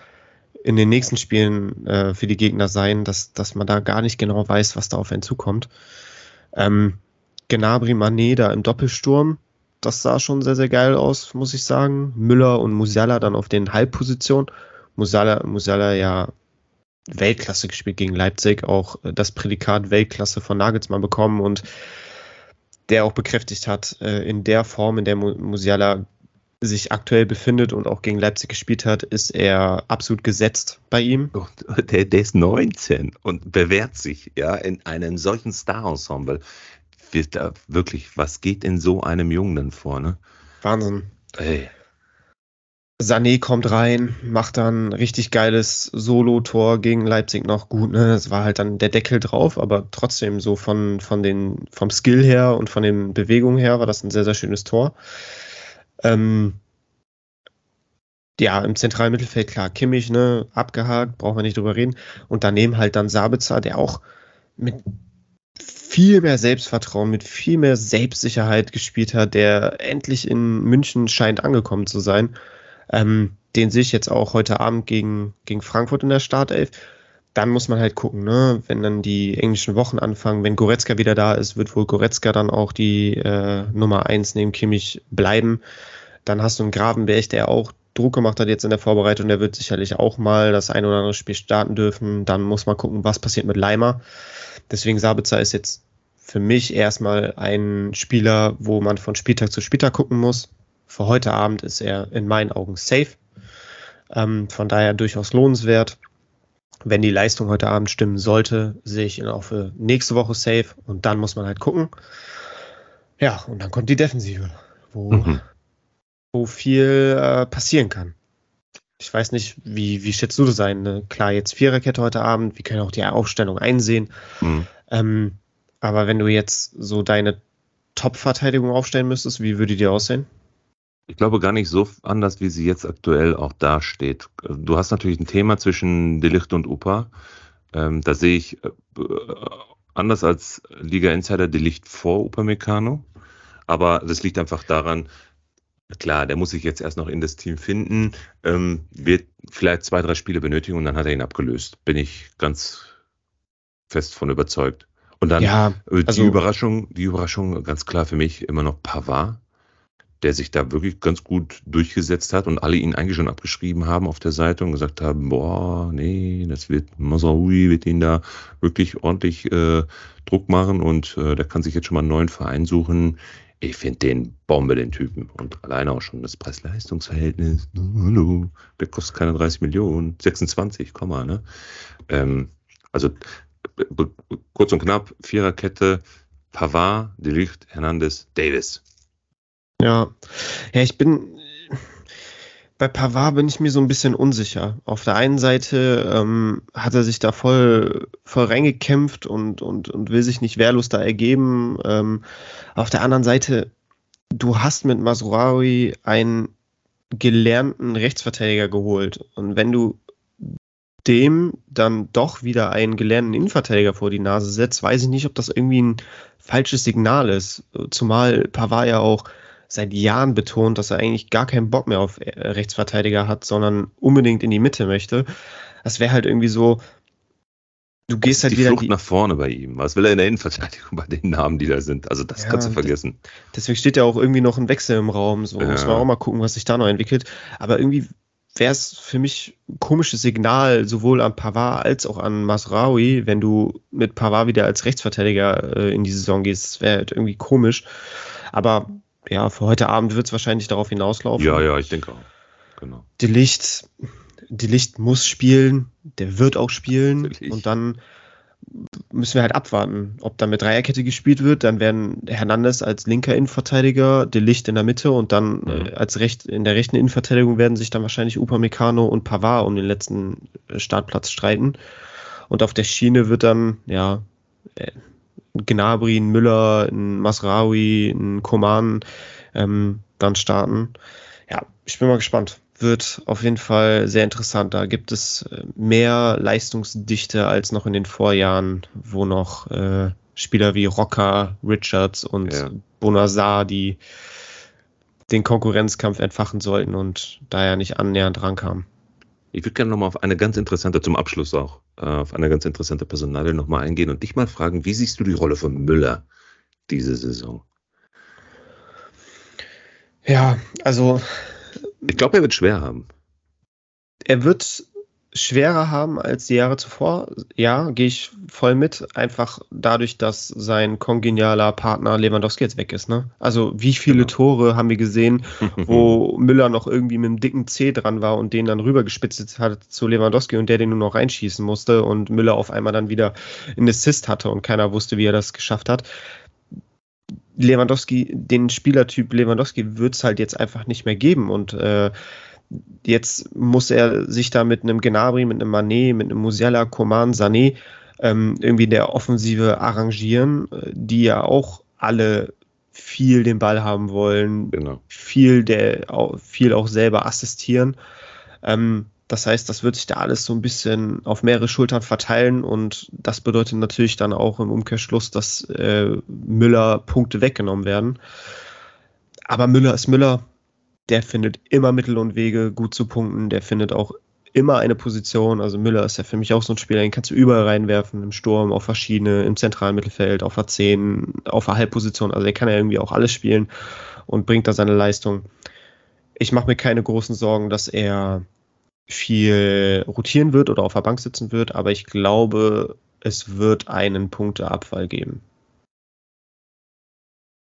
in den nächsten Spielen äh, für die Gegner sein, dass, dass man da gar nicht genau weiß, was da auf einen zukommt. Ähm, Gnabry Mané da im Doppelsturm. Das sah schon sehr, sehr geil aus, muss ich sagen. Müller und Musiala dann auf den Halbpositionen. Musiala, Musiala ja Weltklasse gespielt gegen Leipzig, auch das Prädikat Weltklasse von Nagelsmann bekommen und der auch bekräftigt hat, äh, in der Form, in der Musiala sich aktuell befindet und auch gegen Leipzig gespielt hat, ist er absolut gesetzt bei ihm. Der, der ist 19 und bewährt sich ja in einem solchen Star-Ensemble wirklich, was geht in so einem Jungen denn vor, ne? Wahnsinn. Ey. Sané kommt rein, macht dann richtig geiles Solo-Tor gegen Leipzig noch gut. Ne? Das war halt dann der Deckel drauf, aber trotzdem so von, von den, vom Skill her und von den Bewegungen her war das ein sehr, sehr schönes Tor. Ähm, ja, im zentralen Mittelfeld, klar, Kimmich, ne, abgehakt, brauchen wir nicht drüber reden. Und daneben halt dann Sabitzer, der auch mit viel mehr Selbstvertrauen, mit viel mehr Selbstsicherheit gespielt hat, der endlich in München scheint angekommen zu sein. Ähm, den sehe ich jetzt auch heute Abend gegen, gegen Frankfurt in der Startelf. Dann muss man halt gucken, ne? wenn dann die englischen Wochen anfangen, wenn Goretzka wieder da ist, wird wohl Goretzka dann auch die äh, Nummer 1 neben Kimmich bleiben. Dann hast du einen Gravenberg, der auch Druck gemacht hat jetzt in der Vorbereitung, der wird sicherlich auch mal das ein oder andere Spiel starten dürfen. Dann muss man gucken, was passiert mit Leimer. Deswegen Sabitzer ist jetzt für mich erstmal ein Spieler, wo man von Spieltag zu Spieltag gucken muss. Für heute Abend ist er in meinen Augen safe. Ähm, von daher durchaus lohnenswert. Wenn die Leistung heute Abend stimmen sollte, sehe ich ihn auch für nächste Woche safe und dann muss man halt gucken. Ja, und dann kommt die Defensive, wo, mhm. wo viel äh, passieren kann. Ich weiß nicht, wie, wie schätzt du das ein? Ne? Klar, jetzt Viererkette heute Abend, wir können auch die Aufstellung einsehen. Mhm. Ähm, aber wenn du jetzt so deine Top-Verteidigung aufstellen müsstest, wie würde die aussehen? Ich glaube gar nicht so anders, wie sie jetzt aktuell auch dasteht. Du hast natürlich ein Thema zwischen Delicht und Upa. Ähm, da sehe ich äh, anders als Liga Insider Delicht vor Upamecano. Aber das liegt einfach daran, klar, der muss sich jetzt erst noch in das Team finden, ähm, wird vielleicht zwei, drei Spiele benötigen und dann hat er ihn abgelöst. Bin ich ganz fest von überzeugt. Und dann ja, äh, also, die Überraschung, die Überraschung ganz klar für mich immer noch Pavard, der sich da wirklich ganz gut durchgesetzt hat und alle ihn eigentlich schon abgeschrieben haben auf der Seite und gesagt haben, boah, nee, das wird Masaoui wird ihn da wirklich ordentlich äh, Druck machen und äh, der kann sich jetzt schon mal einen neuen Verein suchen. Ich finde den Bombe, den Typen. Und alleine auch schon das Preis-Leistungs-Verhältnis. Hallo, der kostet keine 30 Millionen, 26, ne? Ähm, also kurz und knapp, Viererkette, Pavard, Delicht, Hernandez, Davis. Ja, ja, ich bin bei Pavard bin ich mir so ein bisschen unsicher. Auf der einen Seite ähm, hat er sich da voll, voll reingekämpft und, und, und will sich nicht wehrlos da ergeben. Ähm, auf der anderen Seite, du hast mit Masurawi einen gelernten Rechtsverteidiger geholt. Und wenn du dem dann doch wieder einen gelernten Innenverteidiger vor die Nase setzt, weiß ich nicht, ob das irgendwie ein falsches Signal ist. Zumal Pavard ja auch seit Jahren betont, dass er eigentlich gar keinen Bock mehr auf äh, Rechtsverteidiger hat, sondern unbedingt in die Mitte möchte. Das wäre halt irgendwie so, du gehst halt die wieder Flucht nach vorne bei ihm. Was will er in der Innenverteidigung bei den Namen, die da sind? Also das Ja, kannst du vergessen. Deswegen steht ja auch irgendwie noch ein Wechsel im Raum. So Ja. muss man auch mal gucken, was sich da noch entwickelt. Aber irgendwie wäre es für mich ein komisches Signal, sowohl an Pavard als auch an Masraoui, wenn du mit Pavard wieder als Rechtsverteidiger äh, in die Saison gehst. Das wäre halt irgendwie komisch. Aber ja, für heute Abend wird es wahrscheinlich darauf hinauslaufen. Ja, ja, ich denke auch. Genau. Die Licht, die Licht muss spielen, der wird auch spielen Natürlich. und dann müssen wir halt abwarten, ob dann mit Dreierkette gespielt wird. Dann werden Hernandez als linker Innenverteidiger, De Licht in der Mitte und dann Mhm. äh, als recht, in der rechten Innenverteidigung werden sich dann wahrscheinlich Upamecano und Pavard um den letzten äh, Startplatz streiten. Und auf der Schiene wird dann, ja, äh, Gnabry, ein Müller, ein Masraoui, ein Koman ähm, dann starten. Ja, ich bin mal gespannt. Wird auf jeden Fall sehr interessant. Da gibt es äh, mehr Leistungsdichte als noch in den Vorjahren, wo noch äh, Spieler wie Rocker, Richards und Ja. Bonazar, die den Konkurrenzkampf entfachen sollten und daher nicht annähernd rankamen. Ich würde gerne nochmal auf eine ganz interessante, zum Abschluss auch, äh, auf eine ganz interessante Personalie nochmal eingehen und dich mal fragen, wie siehst du die Rolle von Müller diese Saison? Ja, also Ich glaube, er wird schwer haben. er wird schwerer haben als die Jahre zuvor. Ja, gehe ich voll mit. Einfach dadurch, dass sein kongenialer Partner Lewandowski jetzt weg ist. Ne? Also wie viele Genau. Tore haben wir gesehen, wo Müller noch irgendwie mit dem dicken C dran war und den dann rübergespitzt hat zu Lewandowski und der den nur noch reinschießen musste und Müller auf einmal dann wieder einen Assist hatte und keiner wusste, wie er das geschafft hat. Lewandowski, den Spielertyp Lewandowski wird es halt jetzt einfach nicht mehr geben und äh, jetzt muss er sich da mit einem Gnabry, mit einem Mané, mit einem Musiala, Coman, Sané ähm, irgendwie in der Offensive arrangieren, äh, die ja auch alle viel den Ball haben wollen, Genau. viel, der, viel auch selber assistieren. Ähm, das heißt, das wird sich da alles so ein bisschen auf mehrere Schultern verteilen und das bedeutet natürlich dann auch im Umkehrschluss, dass äh, Müller Punkte weggenommen werden. Aber Müller ist Müller, der findet immer Mittel und Wege, gut zu punkten, der findet auch immer eine Position. Also Müller ist ja für mich auch so ein Spieler, den kannst du überall reinwerfen, im Sturm, auf verschiedene, im zentralen Mittelfeld, auf der 10, auf der Halbposition. Also der kann ja irgendwie auch alles spielen und bringt da seine Leistung. Ich mache mir keine großen Sorgen, dass er viel rotieren wird oder auf der Bank sitzen wird, aber ich glaube, es wird einen Punkteabfall geben.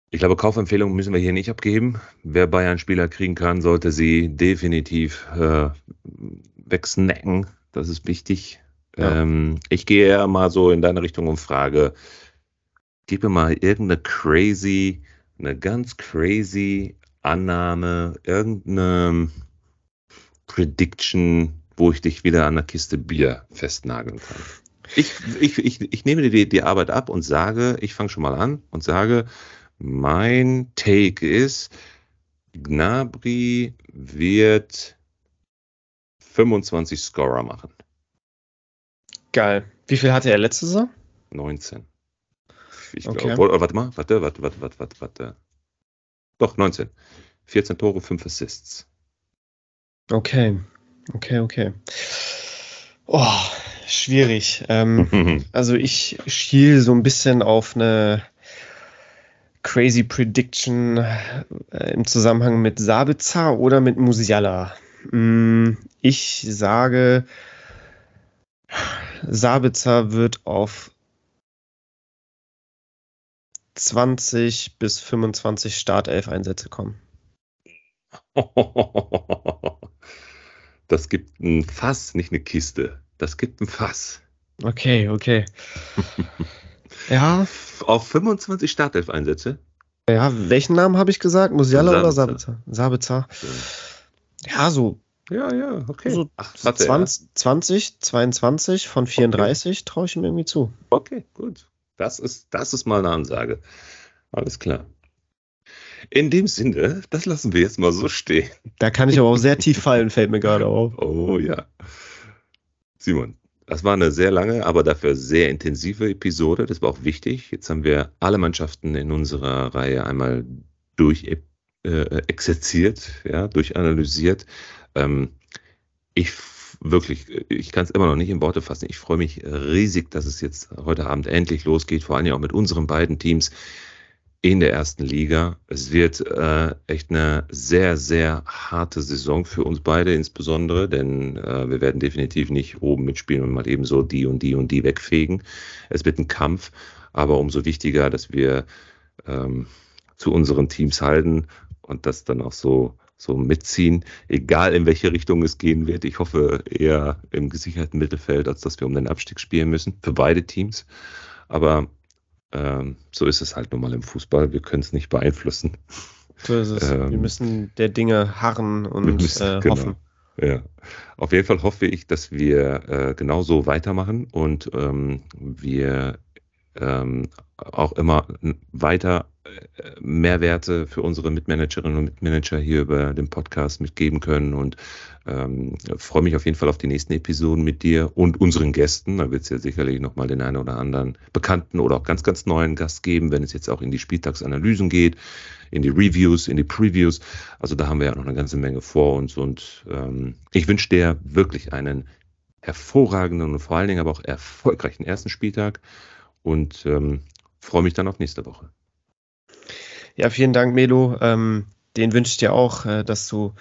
Ich glaube, Kaufempfehlungen müssen wir hier nicht abgeben. Wer Bayern-Spieler kriegen kann, sollte sie definitiv äh, wegsnacken. Das ist wichtig. Ja. Ähm, ich gehe eher mal so in deine Richtung und frage, gib mir mal irgendeine crazy, eine ganz crazy Annahme, irgendeine Prediction, wo ich dich wieder an der Kiste Bier festnageln kann. Ich, ich, ich, ich nehme dir die, die Arbeit ab und sage, ich fange schon mal an und sage, mein Take ist, Gnabry wird 25 Scorer machen. Geil. Wie viel hatte er letzte Saison? 19. Ich Okay. glaube, oh, warte mal, warte, warte, warte, warte, warte, warte. Doch, 19. 14 Tore, 5 Assists. Okay, okay, okay. Oh, schwierig. Ähm, also ich schiel so ein bisschen auf eine crazy Prediction äh, im Zusammenhang mit Sabitzer oder mit Musiala. Mm, Ich sage, Sabitzer wird auf 20 bis 25 Startelf-Einsätze kommen. Das gibt ein Fass, nicht eine Kiste. Das gibt ein Fass. Okay, okay. ja, Auf 25 Startelf-Einsätze. ja, welchen Namen habe ich gesagt? Musiala oder Sabitzer. Sabitzer? Sabitzer. Ja, so Ja, ja, okay. So Ach, warte, 20, 20, 22 von 34 traue ich ihm irgendwie zu. ja. Okay, gut. Das ist, das ist mal eine Ansage. Alles klar. In dem Sinne, das lassen wir jetzt mal so stehen. Da kann ich aber auch sehr tief fallen, fällt mir gerade auf. Oh ja. Simon, das war eine sehr lange, aber dafür sehr intensive Episode. Das war auch wichtig. Jetzt haben wir alle Mannschaften in unserer Reihe einmal durch äh, exerziert, ja, durchanalysiert. Ähm, ich wirklich, ich kann es immer noch nicht in Worte fassen. Ich freue mich riesig, dass es jetzt heute Abend endlich losgeht, vor allem auch mit unseren beiden Teams in der ersten Liga. Es wird äh, echt eine sehr, sehr harte Saison für uns beide insbesondere, denn äh, wir werden definitiv nicht oben mitspielen und mal eben so die und die und die wegfegen. Es wird ein Kampf, aber umso wichtiger, dass wir ähm, zu unseren Teams halten und das dann auch so so mitziehen, egal in welche Richtung es gehen wird. Ich hoffe eher im gesicherten Mittelfeld, als dass wir um den Abstieg spielen müssen, für beide Teams. Aber ähm, so ist es halt nun mal im Fußball. Wir können es nicht beeinflussen. So ist es. Ähm, wir müssen der Dinge harren und müssen, äh, genau. hoffen. Ja, auf jeden Fall hoffe ich, dass wir äh, genauso weitermachen und ähm, wir ähm, auch immer weiter Mehrwerte für unsere Mitmanagerinnen und Mitmanager hier über den Podcast mitgeben können und ähm, freue mich auf jeden Fall auf die nächsten Episoden mit dir und unseren Gästen. Da wird es ja sicherlich nochmal den einen oder anderen bekannten oder auch ganz, ganz neuen Gast geben, wenn es jetzt auch in die Spieltagsanalysen geht, in die Reviews, in die Previews. Also da haben wir ja noch eine ganze Menge vor uns und ähm, ich wünsche dir wirklich einen hervorragenden und vor allen Dingen aber auch erfolgreichen ersten Spieltag und ähm, freue mich dann auf nächste Woche. Ja, vielen Dank, Melo. Ähm, den wünsche ich dir auch, äh, dass du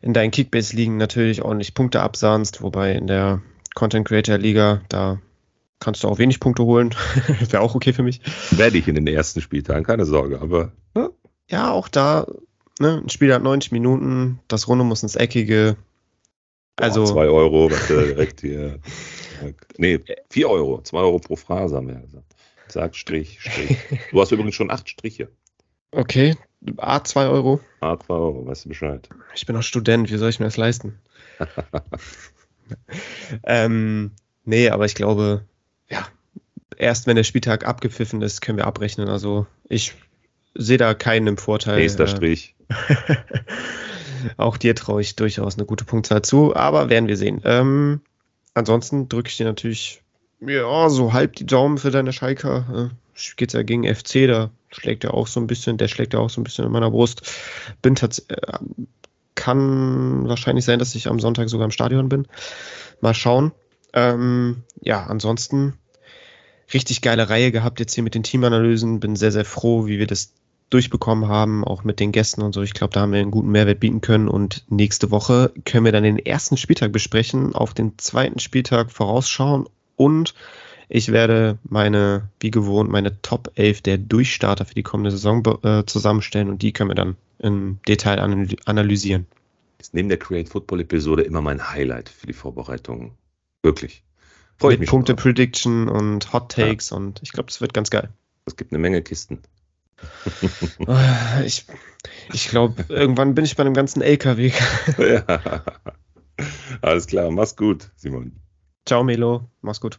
in deinen Kickbase-Ligen natürlich ordentlich Punkte absahnst, wobei in der Content Creator Liga, da kannst du auch wenig Punkte holen. Wäre auch okay für mich. Werde ich in den ersten Spieltagen, keine Sorge, aber. Ja, ja auch da, ne, ein Spiel hat 90 Minuten, das Runde muss ins Eckige. Also. 2 Euro, warte, direkt hier. Nee, 4 Euro, 2 Euro pro Phrase haben wir gesagt. Sag Strich, Strich. Du hast übrigens schon 8 Striche. Okay, A 2 Euro. A 2 Euro, weißt du Bescheid. Ich bin auch Student, wie soll ich mir das leisten? ähm, nee, aber ich glaube, ja, erst wenn der Spieltag abgepfiffen ist, können wir abrechnen. Also ich sehe da keinen im Vorteil. Nächster äh, Strich. auch dir traue ich durchaus eine gute Punktzahl zu, aber werden wir sehen. Ähm, ansonsten drücke ich dir natürlich ja, so halb die Daumen für deine Schalker. Äh, geht ja gegen FC, da schlägt er auch so ein bisschen, der schlägt ja auch so ein bisschen in meiner Brust. Bin äh, kann wahrscheinlich sein, dass ich am Sonntag sogar im Stadion bin. Mal schauen. Ähm, ja, ansonsten richtig geile Reihe gehabt jetzt hier mit den Teamanalysen. Bin sehr, sehr froh, wie wir das durchbekommen haben, auch mit den Gästen und so. Ich glaube, da haben wir einen guten Mehrwert bieten können. Und nächste Woche können wir dann den ersten Spieltag besprechen, auf den zweiten Spieltag vorausschauen und ich werde meine, wie gewohnt, meine Top 11 der Durchstarter für die kommende Saison äh, zusammenstellen und die können wir dann im Detail analysieren. Ist neben der Create Football Episode immer mein Highlight für die Vorbereitung. Wirklich. Freue ich mich. Punkte Prediction und Hot Takes ja. und ich glaube, es wird ganz geil. Es gibt eine Menge Kisten. ich ich glaube, irgendwann bin ich bei einem ganzen LKW. ja. Alles klar, mach's gut, Simon. Ciao, Melo. Mach's gut.